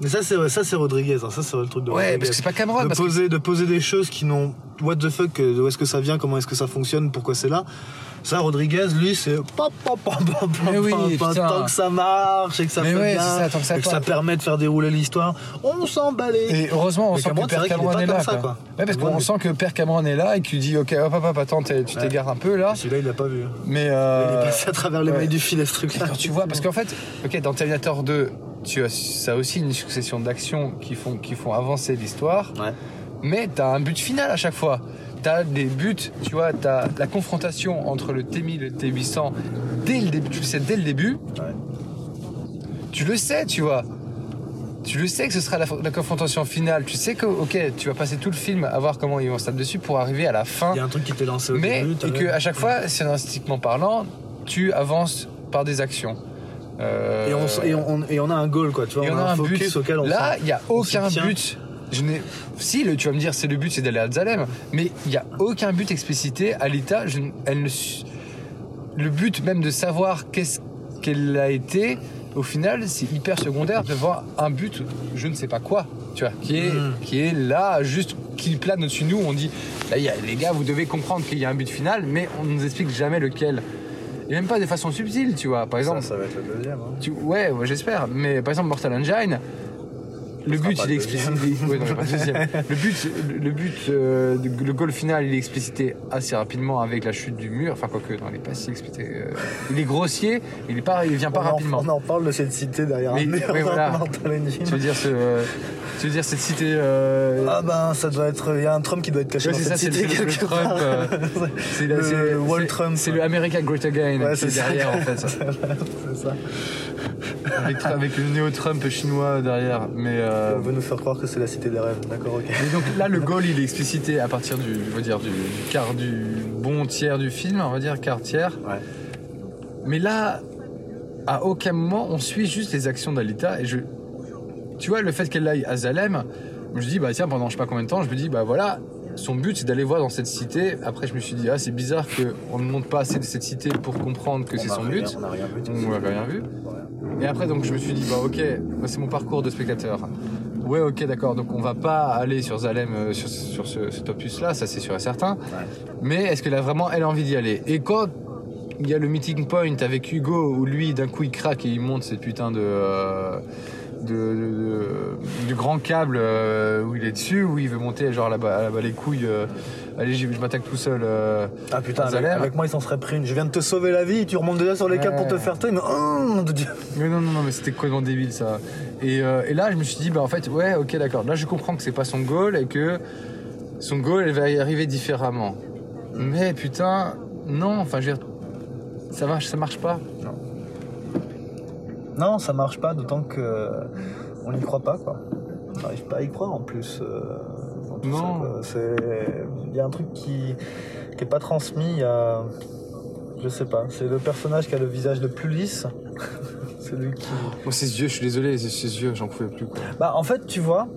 Mais ça, c'est ça, c'est Rodriguez. hein. Ça, c'est le truc de Ouais, Rodriguez. parce que c'est pas Cameron. de Parce que... poser, de poser des choses qui n'ont what the fuck, euh, d'où est-ce que ça vient, comment est-ce que ça fonctionne, pourquoi c'est là. Ça, Rodriguez, lui, c'est pop, pop, pop, pop, Mais pop, oui, pop, tant que ça marche et que ça Mais fait ouais, bien, ça, tant que ça et que ça permet de faire dérouler l'histoire, on s'en balait. Et heureusement, on Mais sent que Père est Cameron est comme là. ça, quoi. quoi. Ouais, parce qu'on il- sent que Père Cameron est là et qu'il dit Ok, hop, hop, hop, attends, tu Ouais. t'égares un peu là. Celui-là, il l'a pas vu. Mais. Il euh, est passé à travers les mailles du filet, ce truc-là. tu vois, parce qu'en fait, ok, dans Terminator 2, tu as ça aussi une succession d'actions qui font, qui font avancer l'histoire. Ouais. Mais t'as un but final à chaque fois. T'as des buts, tu vois, t'as la confrontation entre le T1000 et le T800 dès le début, tu le sais dès le début. Ouais. Tu le sais, tu vois. Tu le sais que ce sera la, la confrontation finale. Tu sais que, ok, tu vas passer tout le film à voir comment ils vont se taper dessus pour arriver à la fin. Il y a un truc qui t'est lancé au Mais, début. t'as et vu. que à chaque fois, scénaristiquement parlant, tu avances par des actions. Euh, Et on, s- et, on, et on a un goal, quoi. Tu vois, on en a un focus but. auquel on Là, il n'y a on aucun but. Je n'ai... Si, le, tu vas me dire, c'est le but, c'est d'aller à Zalem. Mais il n'y a aucun but explicité. Alita, je, ne- elle ne, le but même de savoir qu'est-ce qu'elle a été, au final, c'est hyper secondaire de voir un but, je ne sais pas quoi. tu vois, qui est, Mm. qui est là, juste, qui plane au-dessus de nous. On dit, là, il y a- les gars, vous devez comprendre qu'il y a un but final, mais on ne nous explique jamais lequel. Et même pas de façon subtile, tu vois. Par exemple, Ça, ça va être le deuxième. hein. tu- ouais, ouais, j'espère. Mais par exemple, Mortal Engine, le but, il est explicité. Ouais, non, mais pas le but, le, but, euh, le goal final, il est explicité assez rapidement avec la chute du mur. Enfin, quoique, non, il est pas si explicité. euh, il est grossier, il est pas, il vient pas on, en, rapidement. on en parle de cette cité derrière Mais- un mur oui, voilà. Tu veux dire ce, tu veux dire cette cité. euh, Ah ben ça doit être. Il y a un Trump qui doit être caché Ouais, dans c'est cette ça, c'est cité le, c'est le quelque Trump. part. euh, c'est Le- le Wall Trump, C'est le America Great Again Ouais, qui est ça. derrière en fait. c'est ça. avec, avec le néo-Trump chinois derrière. Mais, euh, On veut nous faire croire que c'est la cité des rêves. D'accord, ok. mais donc là, le goal, il est explicité à partir du, on va dire, du, quart du bon tiers du film, on va dire quart tiers. Ouais. Mais là, à aucun moment, on suit juste les actions d'Alita. Et je, tu vois, le fait qu'elle aille à Zalem, je me dis, bah tiens, pendant je sais pas combien de temps, je me dis, bah voilà, son but c'est d'aller voir dans cette cité. Après, je me suis dit, ah, c'est bizarre qu'on ne montre pas assez de cette cité pour comprendre que c'est son but. On n'a rien vu. On n'avait rien vu. Et après, donc, je me suis dit, bah ok, c'est mon parcours de spectateur. Ouais, ok, d'accord. Donc, on va pas aller sur Zalem, euh, sur, sur ce, cet opus-là, ça c'est sûr et certain. Mais est-ce qu'elle a vraiment, elle, envie d'y aller? Et quand il y a le meeting point avec Hugo, où lui, d'un coup, il craque et il monte cette putain de. euh, de, de- de- du grand câble euh, où il est dessus, où il veut monter genre là-bas, là-bas les couilles. euh, allez, je m'attaque tout seul. euh, Ah putain, avec, avec moi ils s'en seraient pris une. Je viens de te sauver la vie, tu remontes déjà sur les câbles pour te faire taire, mais oh mon dieu. Mais non, non, non, mais c'était complètement débile ça. Et, euh, et là, je me suis dit, bah en fait, ouais, ok, d'accord. Là, je comprends que c'est pas son goal et que son goal, elle va y arriver différemment. Mais putain, non, enfin, je veux dire, ça marche, ça marche pas. Non, ça marche pas, d'autant que euh, on n'y croit pas quoi. On n'arrive pas à y croire en plus. euh, Non. quoi. C'est, il y a un truc qui qui est pas transmis. A, je sais pas. C'est le personnage qui a le visage le plus lisse. c'est lui qui. Moi, ses yeux, je suis désolé, ses, yeux, j'en pouvais plus, quoi. Bah en fait, tu vois.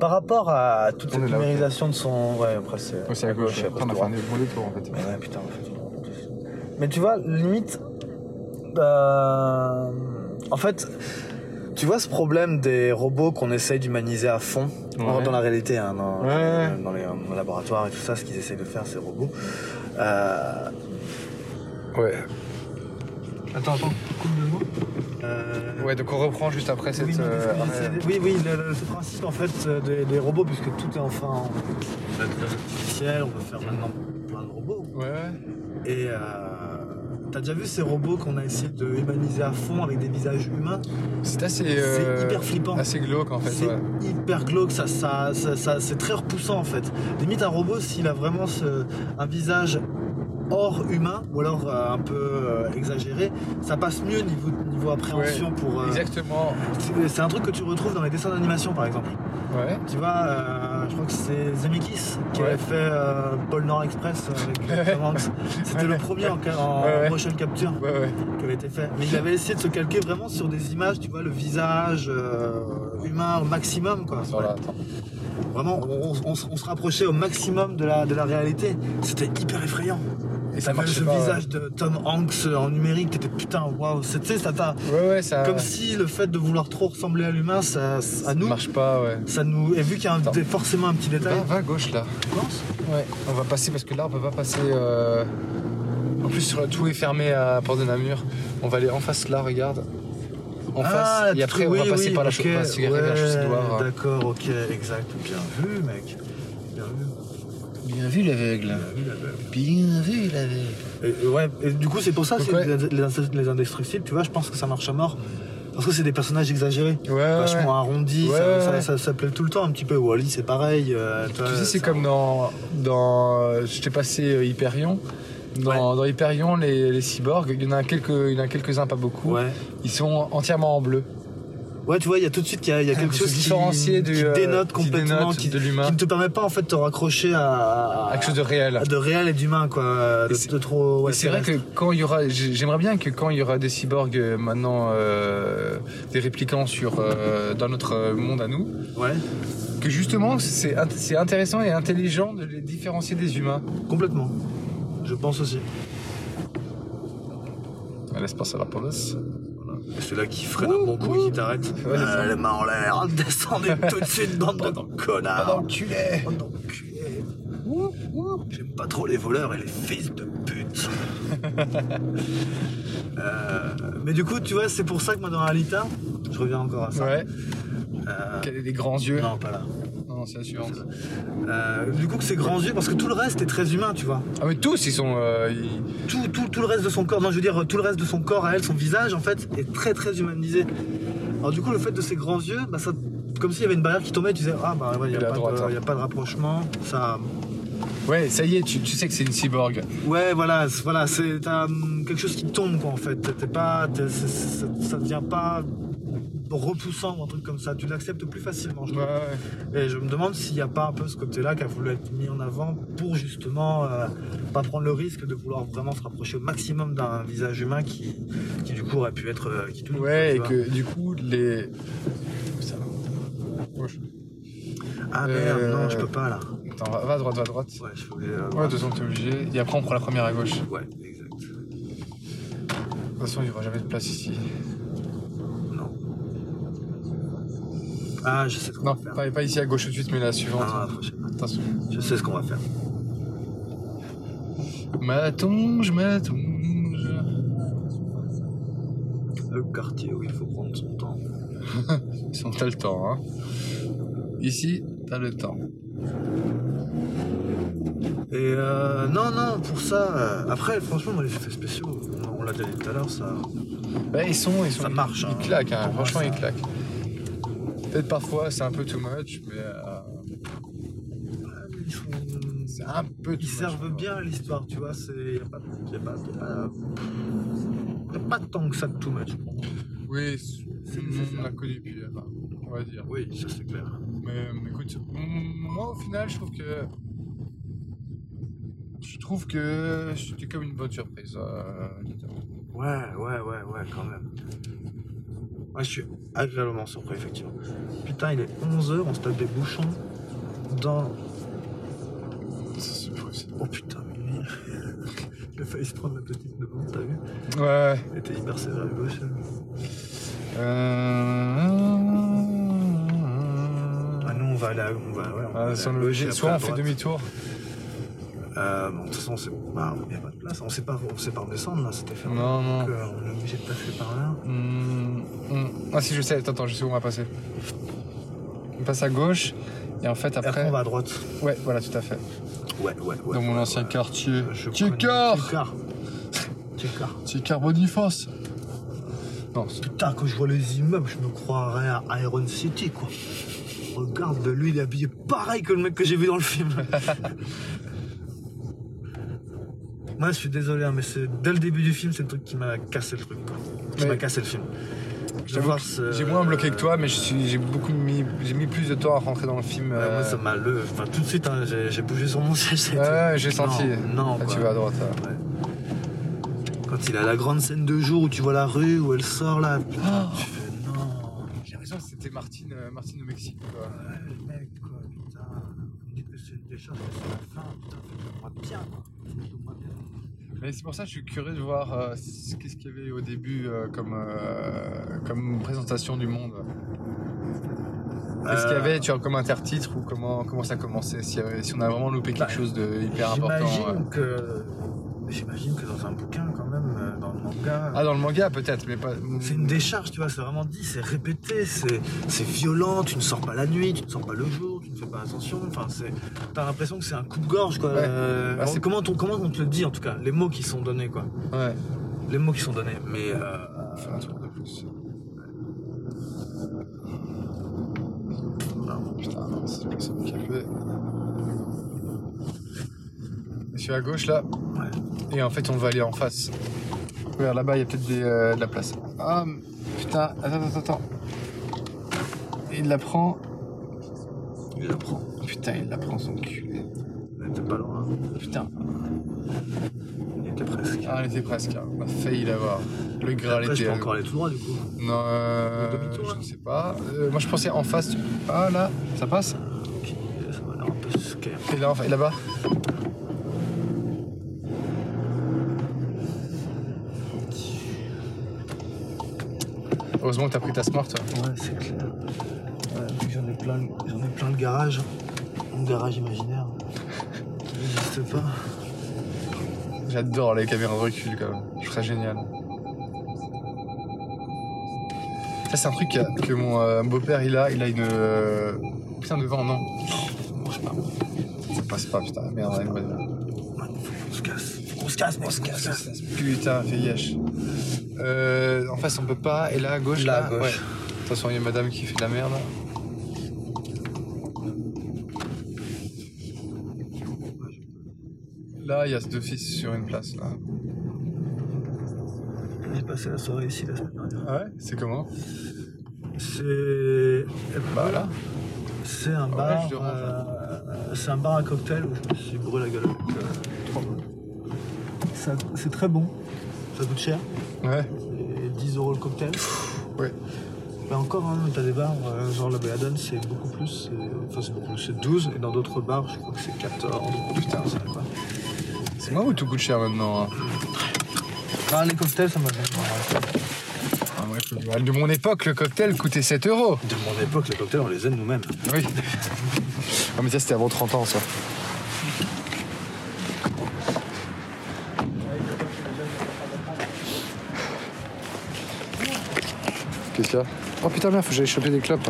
Par rapport à toute cette numérisation de son. Ouais, après c'est. Moi, c'est à gauche, après, on a fait un bon détour, en fait. Mais ouais, putain, en fait. Mais tu vois, limite. euh, en fait, tu vois ce problème des robots qu'on essaye d'humaniser à fond Ouais. dans la réalité, hein, dans, Ouais. dans les laboratoires et tout ça, ce qu'ils essayent de faire, ces robots. Euh, Ouais. Attends, attends, coupe de mots. Euh, Ouais, donc on reprend juste après cette. oui, euh, de- oui, oui, le, le- ce principe en fait euh, des, des robots, puisque tout est enfin en intelligence artificielle, on peut faire maintenant plein de robots. Ouais, ouais. Et euh, t'as déjà vu ces robots qu'on a essayé de humaniser à fond avec des visages humains C'est assez. C'est euh, hyper flippant. Assez glauque, en fait, C'est ouais. hyper glauque, ça, ça, ça, ça- c'est très repoussant en fait. Limite un robot s'il a vraiment ce- un visage hors humain ou alors euh, un peu euh, exagéré, ça passe mieux niveau, niveau appréhension pour. euh, Exactement. c'est un truc que tu retrouves dans les dessins d'animation par exemple. Ouais. Tu vois, euh, je crois que c'est Zemeckis qui Ouais. avait fait euh, Pôle Nord Express avec Tom Hanks. C'était le premier en, en motion capture qui avait été fait. Mais il avait essayé de se calquer vraiment sur des images, tu vois, le visage euh, humain au maximum, quoi. Voilà, attends. Vraiment, on se rapprochait au maximum de la, de la réalité. C'était hyper effrayant. Et ça marchait ce pas, visage de Tom Hanks en numérique, t'étais putain, waouh. Sais, ça t'a. Ouais, ouais, ça. Comme si le fait de vouloir trop ressembler à l'humain, ça, à Ça nous, marche pas, ouais. ça nous. Et vu qu'il y a un- forcément un petit détail. Va, va à gauche là. Tu penses Ouais. On va passer parce que là on peut pas passer. euh, En plus sur le tout est fermé à Port de Namur. On va aller en face là, regarde. En face. Et après on va Ah, passer oui, par la ok, chose, par la cigarette, ouais, la chose noire. D'accord, ok, exact. Bien vu, mec. Bien vu. Bien vu l'aveugle. Bien vu, l'aveugle. Et, ouais, et du coup, c'est pour ça ouais. les, les- les indestructibles, tu vois, je pense que ça marche à mort. Parce que c'est des personnages exagérés, Ouais, ouais. vachement arrondis, ça, ça, ouais. ça- ça plaît tout le temps un petit peu. Wally, c'est pareil. euh, Tu sais, c'est comme dans. dans je t'ai passé euh, Hyperion. Dans, dans Hyperion, les, les cyborgs, il y en a quelques, il y en a quelques-uns, pas beaucoup. Ouais. Ils sont entièrement en bleu. Ouais, tu vois, il y a tout de suite il y a, il y a Ah, quelque se chose qui, différencier du, qui euh, dénote qui complètement, dénote qui, de l'humain. qui ne te permet pas en fait de te raccrocher à, À quelque chose de réel. de réel et d'humain, quoi. De, c'est- de trop. ouais, Et c'est vrai que quand il y aura, j'ai- j'aimerais bien que quand il y aura des cyborgs euh, maintenant, euh, des réplicants sur euh, dans notre monde à nous, Ouais, que justement c'est int- c'est intéressant et intelligent de les différencier des humains. complètement. Je pense aussi. Laisse passer la police. C'est là qu'il freine un bon coup et qu'il t'arrête. Ouais. Ah, les mains en l'air, descendez tout de suite, bande de connards. Bande d'enculés. J'aime pas trop les voleurs et les fils de pute. Euh, mais du coup, tu vois, c'est pour ça que moi dans Alita, je reviens encore à ça. Ouais. Euh, Quel est des grands yeux non, pas là. Non, c'est assurant. Euh, du coup, que c'est grands yeux, parce que tout le reste est très humain, tu vois. Ah mais tous ils sont... euh, ils- Tout, tout, tout le reste de son corps, non, je veux dire, tout le reste de son corps à elle, son visage, en fait, est très très humanisé. Alors, du coup, le fait de ses grands yeux, bah, ça, comme s'il y avait une barrière qui tombait, tu disais, ah, bah, il Il n'y a, hein. y a pas de rapprochement. Ça. Ouais, ça y est, tu, tu sais que c'est une cyborg. Ouais, voilà, c'est- voilà, c'est hum, quelque chose qui tombe, quoi, en fait. T'es pas. t'es- c'est- c'est- ça, ça devient pas repoussant ou un truc comme ça. Tu l'acceptes plus facilement, je trouve. Et je me demande s'il n'y a pas un peu ce côté-là qui a voulu être mis en avant pour justement euh, pas prendre le risque de vouloir vraiment se rapprocher au maximum d'un visage humain qui, qui du coup aurait pu être euh, qui tout Ouais, et que du coup, les... Putain. Gauche. Ah merde, Euh, non, je peux pas là. Attends, va, va à droite, va à droite. Ouais, je voulais. euh, Ouais, de toute façon, t'es obligé. Et après, on prend la première à gauche. De Ouais, exact. toute façon, il n'y aura jamais de place ici. Ah, je sais ce qu'on Non, va faire. pas, pas ici à gauche tout de suite, mais la suivante. Ah. Attention. Je sais ce qu'on va faire. Matonge, matonge. Le quartier où il faut prendre son temps. Ils sont t'as le temps, hein. Ici, t'as le temps. Et euh, non, non, pour ça. euh, après, franchement, moi, les effets spéciaux, on l'a déjà dit tout à l'heure, ça. Ouais, ils sont, ils sont. Ça marche, Ils, hein. claquent, hein. Franchement, ça- ils claquent. Peut-être parfois, c'est un peu too much, mais euh, Ils, sont- c'est un peu too ils much, servent bien à l'histoire, tu vois. Il n'y a pas, a pas, a pas- a tant que ça de too much. Oui, c'est- on l'a connu depuis, enfin, on va dire. Oui, ça c'est clair. Mais, mais écoute, moi au final, je trouve que. Je trouve que c'était comme une bonne surprise. euh, Ouais, ouais, ouais, ouais, quand même. Je suis agréablement surpris, effectivement. Putain, il est 11h, on se tape des bouchons dans. c'est possible. Oh putain, minuit. Il a failli se prendre la petite devant, t'as vu Ouais. Il était hyper sévère à gauche. Euh... Ah, nous, on va aller à, on va, ouais, on va Ah, le et Soit on fait demi-tour. Euh, bon, de toute façon, c'est. Bah, il n'y a pas de place. On sait pas, on sait pas redescendre là, c'était fermé. Non, non. Donc, euh, on est obligé de passer par là. Hmm, hmm. Ah si je sais, attends, attends, je sais où on va passer. On passe à gauche et en fait Et après... on va à droite. Ouais, voilà, tout à fait. Ouais, ouais, ouais. Dans mon ouais, ancien ouais. quartier. Tchekar. Tchekar. Tchekar Boniface Non, Putain, quand je vois les immeubles, je me croirais à Iron City, quoi. Regarde, lui, il est habillé pareil que le mec que j'ai vu dans le film. Moi, je suis désolé, hein, mais c'est dès le début du film, c'est le truc qui m'a cassé le truc, quoi. Qui Mais- m'a cassé le film. Ce- J'ai moins bloqué que toi, mais j'ai beaucoup mis, j'ai mis plus de temps à rentrer dans le film. Ouais, euh, moi, ça m'a le. Enfin, tout de suite, hein, j'ai bougé sur mon siège. Ouais, j'ai senti. Non, Là, quoi. tu vas à droite. là. Ouais. Quand il a la grande scène de jour où tu vois la rue, où elle sort là. Putain, Oh. tu fais non. J'ai l'impression que c'était Martine, euh, Martine au Mexique. Quoi. Ouais, le mec, quoi, putain. Dites que c'est une décharge, c'est la fin, putain, faites-moi bien, quoi. Faites-moi bien. Mais c'est pour ça que je suis curieux de voir euh, qu'est-ce qu'il y avait au début euh, comme, euh, comme présentation du monde. Qu'est-ce qu'il y avait, tu vois, comme intertitre ou comment, comment ça commençait si, si on a vraiment loupé quelque Bah, chose de hyper important. Que. J'imagine que dans un bouquin, quand même, dans le manga. Ah, dans le manga peut-être, mais pas. C'est une décharge, tu vois, c'est vraiment dit, c'est répété, c'est violent, tu ne sors pas la nuit, tu ne sors pas le jour, ne fais pas attention, enfin c'est... T'as l'impression que c'est un coup de gorge, quoi. Ouais. Euh, Ah, c'est- comment, on, comment on te le dit, en tout cas, les mots qui sont donnés, quoi. Ouais. Les mots qui sont donnés, mais... Euh, Faire un tour de plus. non. Putain, non, c'est pas ça me café. Je suis à gauche là, Ouais. et en fait on va aller en face. Regarde là-bas, il y a peut-être des, euh, de la place. Ah putain, attends, attends, attends. Il la prend. Il la prend. Putain, il la prend son cul. Elle était pas loin, Putain, il était presque. ah, elle était presque. hein. On a failli l'avoir. Le Graal Après, je était. peux encore aller tout droit, du coup. Non, euh, je là ne sais pas. Euh, moi je pensais en face. Ah là, ça passe Ok, ça m'a l'air un peu scare. Et là, enfin, et là-bas Heureusement que t'as pris ta smart. toi. Ouais, c'est clair. Ouais, j'en ai plein, j'en ai plein le garage. Mon garage imaginaire. Il n'existe pas. J'adore les caméras de recul quand même. Je ça génial. Ça c'est un truc que, que mon euh, beau-père il a. Il a une... euh, Putain devant non? Ça marche pas. Ça passe pas putain. Merde, elle va- On se casse. On se casse, on se casse. Putain, fais yesh. Euh, en face on peut pas. Et là à gauche Là, là, à gauche. ouais. De toute façon il y a madame qui fait de la merde. Là il y a deux fils sur une place là. J'ai passé la soirée ici la semaine dernière. Ah ouais? C'est comment? C'est. Bah là. C'est un Ouais, bar. euh, c'est un bar à cocktail où je me suis brûlé la gueule avec euh, trois C'est très bon. Ça coûte cher. Ouais. Et 10 euros le cocktail. Ouais. Mais encore, hein, t'as des bars, euh, genre la Belladone, c'est beaucoup plus. c'est- Enfin, c'est beaucoup plus. C'est 12. Et dans d'autres bars, je crois que c'est 14. Putain, sais pas. C'est moi ou tout coûte cher maintenant hein Ah, les cocktails, ça m'a bien. Ah ouais, De mon époque, le cocktail coûtait 7 euros. De mon époque, les cocktails, on les aime nous-mêmes. Oui. Ah mais ça c'était avant 30 ans ça. Qu'est-ce qu'il y a? Oh putain merde, faut que j'aille choper des clopes.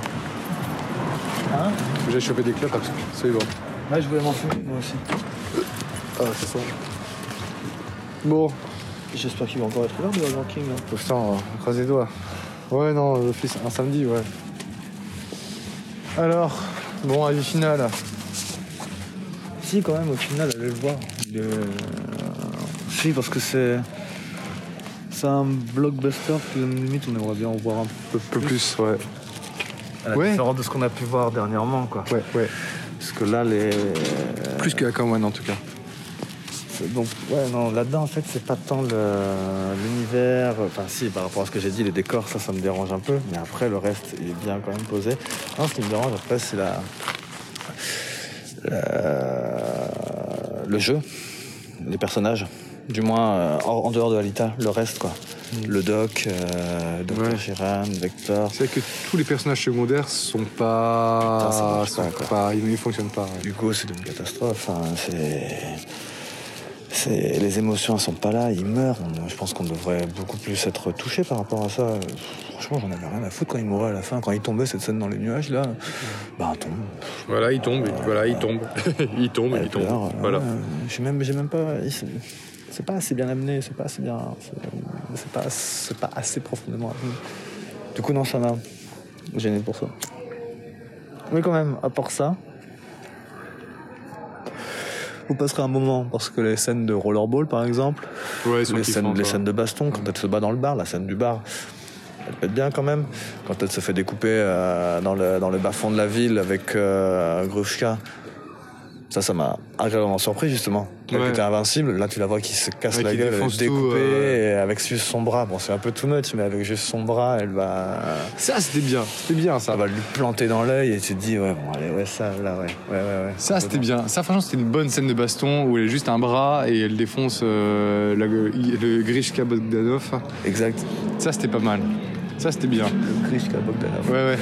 Hein? Faut que j'aille choper des clopes parce que c'est bon. Ouais, je voulais m'en fumer, moi aussi. Ah c'est ça. Bon, J'espère qu'il va encore être ouvert, le Burger King. hein. putain, on croise les doigts. Ouais non, l'office un samedi, ouais. Alors, bon, avis final. Si, quand même, au final, allez le voir. Il est, euh, Si, parce que c'est. C'est un blockbuster que limite on aimerait bien en voir un peu Un peu plus, ouais. À la Ouais. différence de ce qu'on a pu voir dernièrement, quoi. Ouais, ouais. Parce que là, les. Plus que Aquaman en tout cas. Donc, ouais, non, là-dedans, en fait, c'est pas tant l'univers. Enfin, si, par rapport à ce que j'ai dit, les décors, ça, ça me dérange un peu. Mais après, le reste, il est bien quand même posé. Non, ce qui me dérange, après, c'est la. la- Le jeu, les personnages. Du moins, euh, en en dehors de Alita, le reste, quoi. Le doc, euh, Dr. Ouais. Vector. C'est vrai que tous les personnages secondaires sont pas. Putain, ça marche sont pas, quoi. pas- ils ne fonctionnent pas. ouais. Hugo, c'est une catastrophe. hein, C'est. Les émotions, elles sont pas là, il meurt. Je pense qu'on devrait beaucoup plus être touché par rapport à ça. Franchement, j'en avais rien à foutre quand il mourait à la fin. Quand il tombait, cette scène dans les nuages, là. Bah, tombe. Voilà, il tombe, voilà, il tombe. il tombe, il tombe. Voilà. J'ai même, j'ai même pas. c'est- pas assez bien amené, c'est pas assez bien. C'est c'est pas, c'est pas assez profondément amené. Du coup, non, ça m'a gêné pour ça. Mais quand même, à part ça, vous passerez un moment parce que les scènes de rollerball, par exemple, Ouais, les scènes, les scènes de baston, quand elle se bat dans le bar, la scène du bar, elle pète bien quand même. Quand elle se fait découper euh, dans, le, dans le bas-fond de la ville avec euh, Grushka, ça, ça m'a agréablement surpris justement. Elle Ouais. était invincible, là tu la vois qui se casse Ouais, la gueule, elle est découpée, euh. avec juste son bras. Bon, c'est un peu too much, mais avec juste son bras, elle va, Ça, c'était bien. C'était bien, ça. ça va lui planter dans l'œil et tu te dis, ouais, bon, allez, ouais, ça, là, ouais, ouais, ouais. ouais. Ça, c'était bien. Ça, franchement, c'était une bonne scène de baston où elle a juste un bras et elle défonce euh, la- le Grishka Bogdanov. Exact. Ça, c'était pas mal. Ça, c'était bien. Grishka Bogdanov. Ouais, ouais.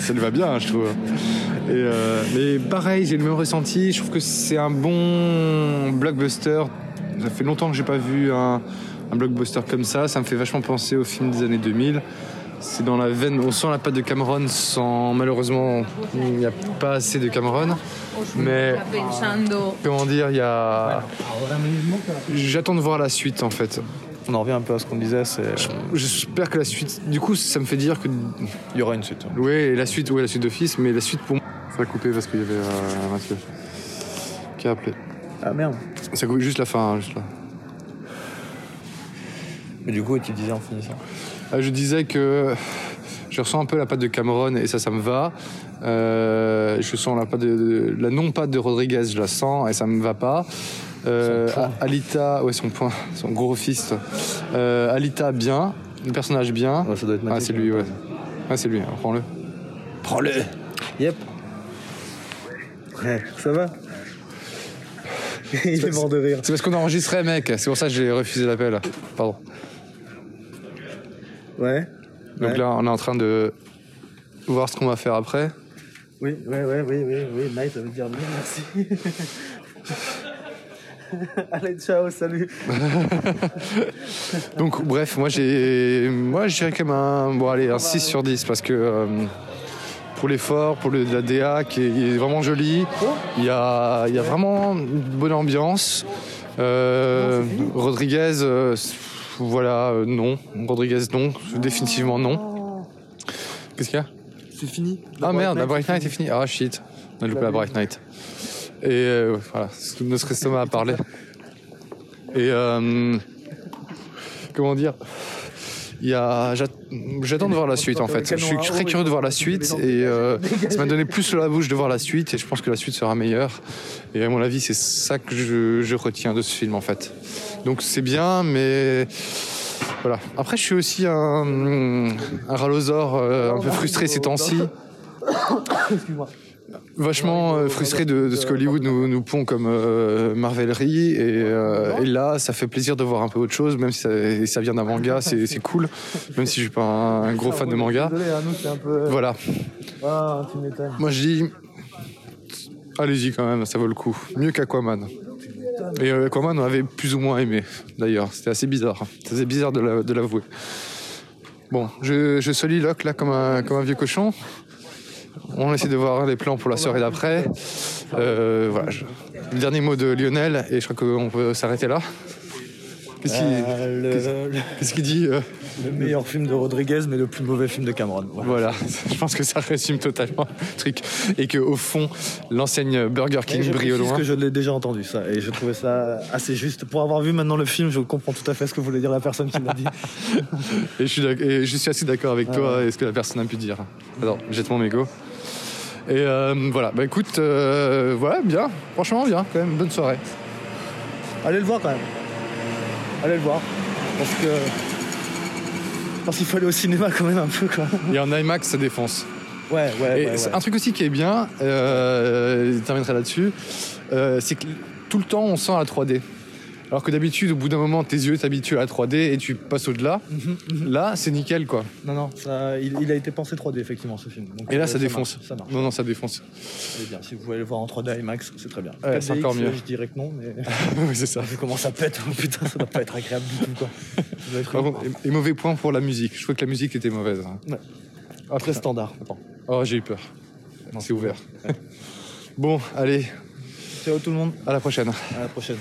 Ça lui va bien, je trouve. Et euh, mais pareil, j'ai le même ressenti. Je trouve que c'est un bon blockbuster. Ça fait longtemps que j'ai pas vu un, un blockbuster comme ça. Ça me fait vachement penser aux films des années 2000. C'est dans la veine, on sent la patte de Cameron sans malheureusement il n'y a pas assez de Cameron. Mais comment dire, il y a. J'attends de voir la suite en fait. On en revient un peu à ce qu'on disait, c'est. J'espère que la suite. Du coup, ça me fait dire que Il y aura une suite. Oui, la suite, ouais, la suite d'office, mais la suite pour moi. Ça a coupé parce qu'il y avait euh, Mathieu qui a appelé. Ah merde. Ça coupe juste la fin, hein, juste là. Mais du coup, tu disais en finissant. Euh, je disais que je ressens un peu la patte de Cameron et ça, ça me va. Euh, je sens la patte de, de- la non patte de Rodriguez, je la sens et ça me va pas. Euh, Alita, ouais, son point, son gros fist. Euh, Alita, bien. Le personnage, bien. Ouais, ça doit être ah, Mathieu c'est qui lui, ouais. Ah, c'est lui, hein, prends-le. Prends-le Yep. Ouais, ça va Il est mort de rire. C'est parce qu'on enregistrait, mec. C'est pour ça que j'ai refusé l'appel. Pardon. Ouais. Donc Ouais. là, on est en train de voir ce qu'on va faire après. Oui, oui, oui, oui, oui, oui, nice, ça veut dire non, merci. Allez, ciao, salut. Donc bref, moi j'ai moi je dirais quand même un bon allez un 6 sur 10 parce que euh, pour l'effort, pour le, la DA qui est, vraiment joli, il y a, il y a vraiment une bonne ambiance. Euh, Rodriguez, euh, voilà, euh, non. Rodriguez, non. Définitivement non. Qu'est-ce qu'il y a? C'est fini. Ah merde, la Bright Night est finie. Ah shit, on a loupé la Bright Night. Et euh, voilà, notre estomac a parlé. Et euh, comment dire? J'attends de voir la suite en fait. Je suis très curieux de voir la suite et euh, ça m'a donné plus la bouche de voir la suite et je pense que la suite sera meilleure. Et à mon avis, c'est ça que je, je retiens de ce film en fait. Donc c'est bien, mais voilà. Après, je suis aussi un, un ralosor euh, un peu frustré ces temps-ci. Vachement euh, frustré de, de ce qu'Hollywood nous, nous pond comme euh, marvelerie et, euh, et là ça fait plaisir de voir un peu autre chose même si ça, vient d'un manga c'est cool même si je suis pas un, un gros fan de manga. peu. voilà. Ah, moi je dis allez-y quand même ça vaut le coup. Mieux qu'Aquaman. Et euh, Aquaman on avait plus ou moins aimé d'ailleurs. C'était assez bizarre. C'était bizarre de la- de l'avouer. Bon je, je soliloque là comme un, comme un vieux cochon on essaie de voir les plans pour la soirée d'après. Euh, le dernier mot de Lionel et je crois qu'on peut s'arrêter là qu'est-ce qu'il Euh, le, qu'est-ce qu'il dit euh le meilleur film de Rodriguez, mais le plus mauvais film de Cameron. Voilà. Voilà, je pense que ça résume totalement le truc. Et que au fond, l'enseigne Burger King brille au loin. que je l'ai déjà entendu ça et je trouvais ça assez juste. Pour avoir vu maintenant le film, je comprends tout à fait ce que voulait dire la personne qui l'a dit. Et je suis, d'ac- et je suis assez d'accord avec Ah toi ouais. et ce que la personne a pu dire. Alors, jette mon mégot. Et euh, voilà, bah écoute, voilà, bien, franchement bien, quand même, bonne soirée. Allez le voir quand même. Allez le voir. Parce que. Parce qu'il faut aller au cinéma quand même un peu quoi. Et en IMAX, ça défonce. Ouais, ouais, Et ouais. ouais. un truc aussi qui est bien, euh, je terminerai là-dessus, euh, c'est que tout le temps on sent la 3D. Alors que d'habitude, au bout d'un moment, tes yeux t'habituent à la 3D et tu passes au-delà. Mhm, Là, c'est nickel quoi. Non, non, ça, il, il a été pensé 3D effectivement ce film. Donc, Et là, euh, ça défonce. marche, ça marche. Non, non, ça défonce. C'est bien. Si vous voulez le voir en 3D IMAX, c'est très bien. Ouais, c'est 4DX, encore mieux. Je dirais que non, mais oui, c'est ça. vu comment ça pète, oh, putain, ça doit pas être agréable du tout quoi. Ça doit être Par contre, et, et mauvais point pour la musique. Je trouvais que la musique était mauvaise. hein. Ouais. Ah, très standard. Oh, j'ai eu peur. C'est ouvert. bon, allez, Ciao tout le monde. à la prochaine. À la prochaine.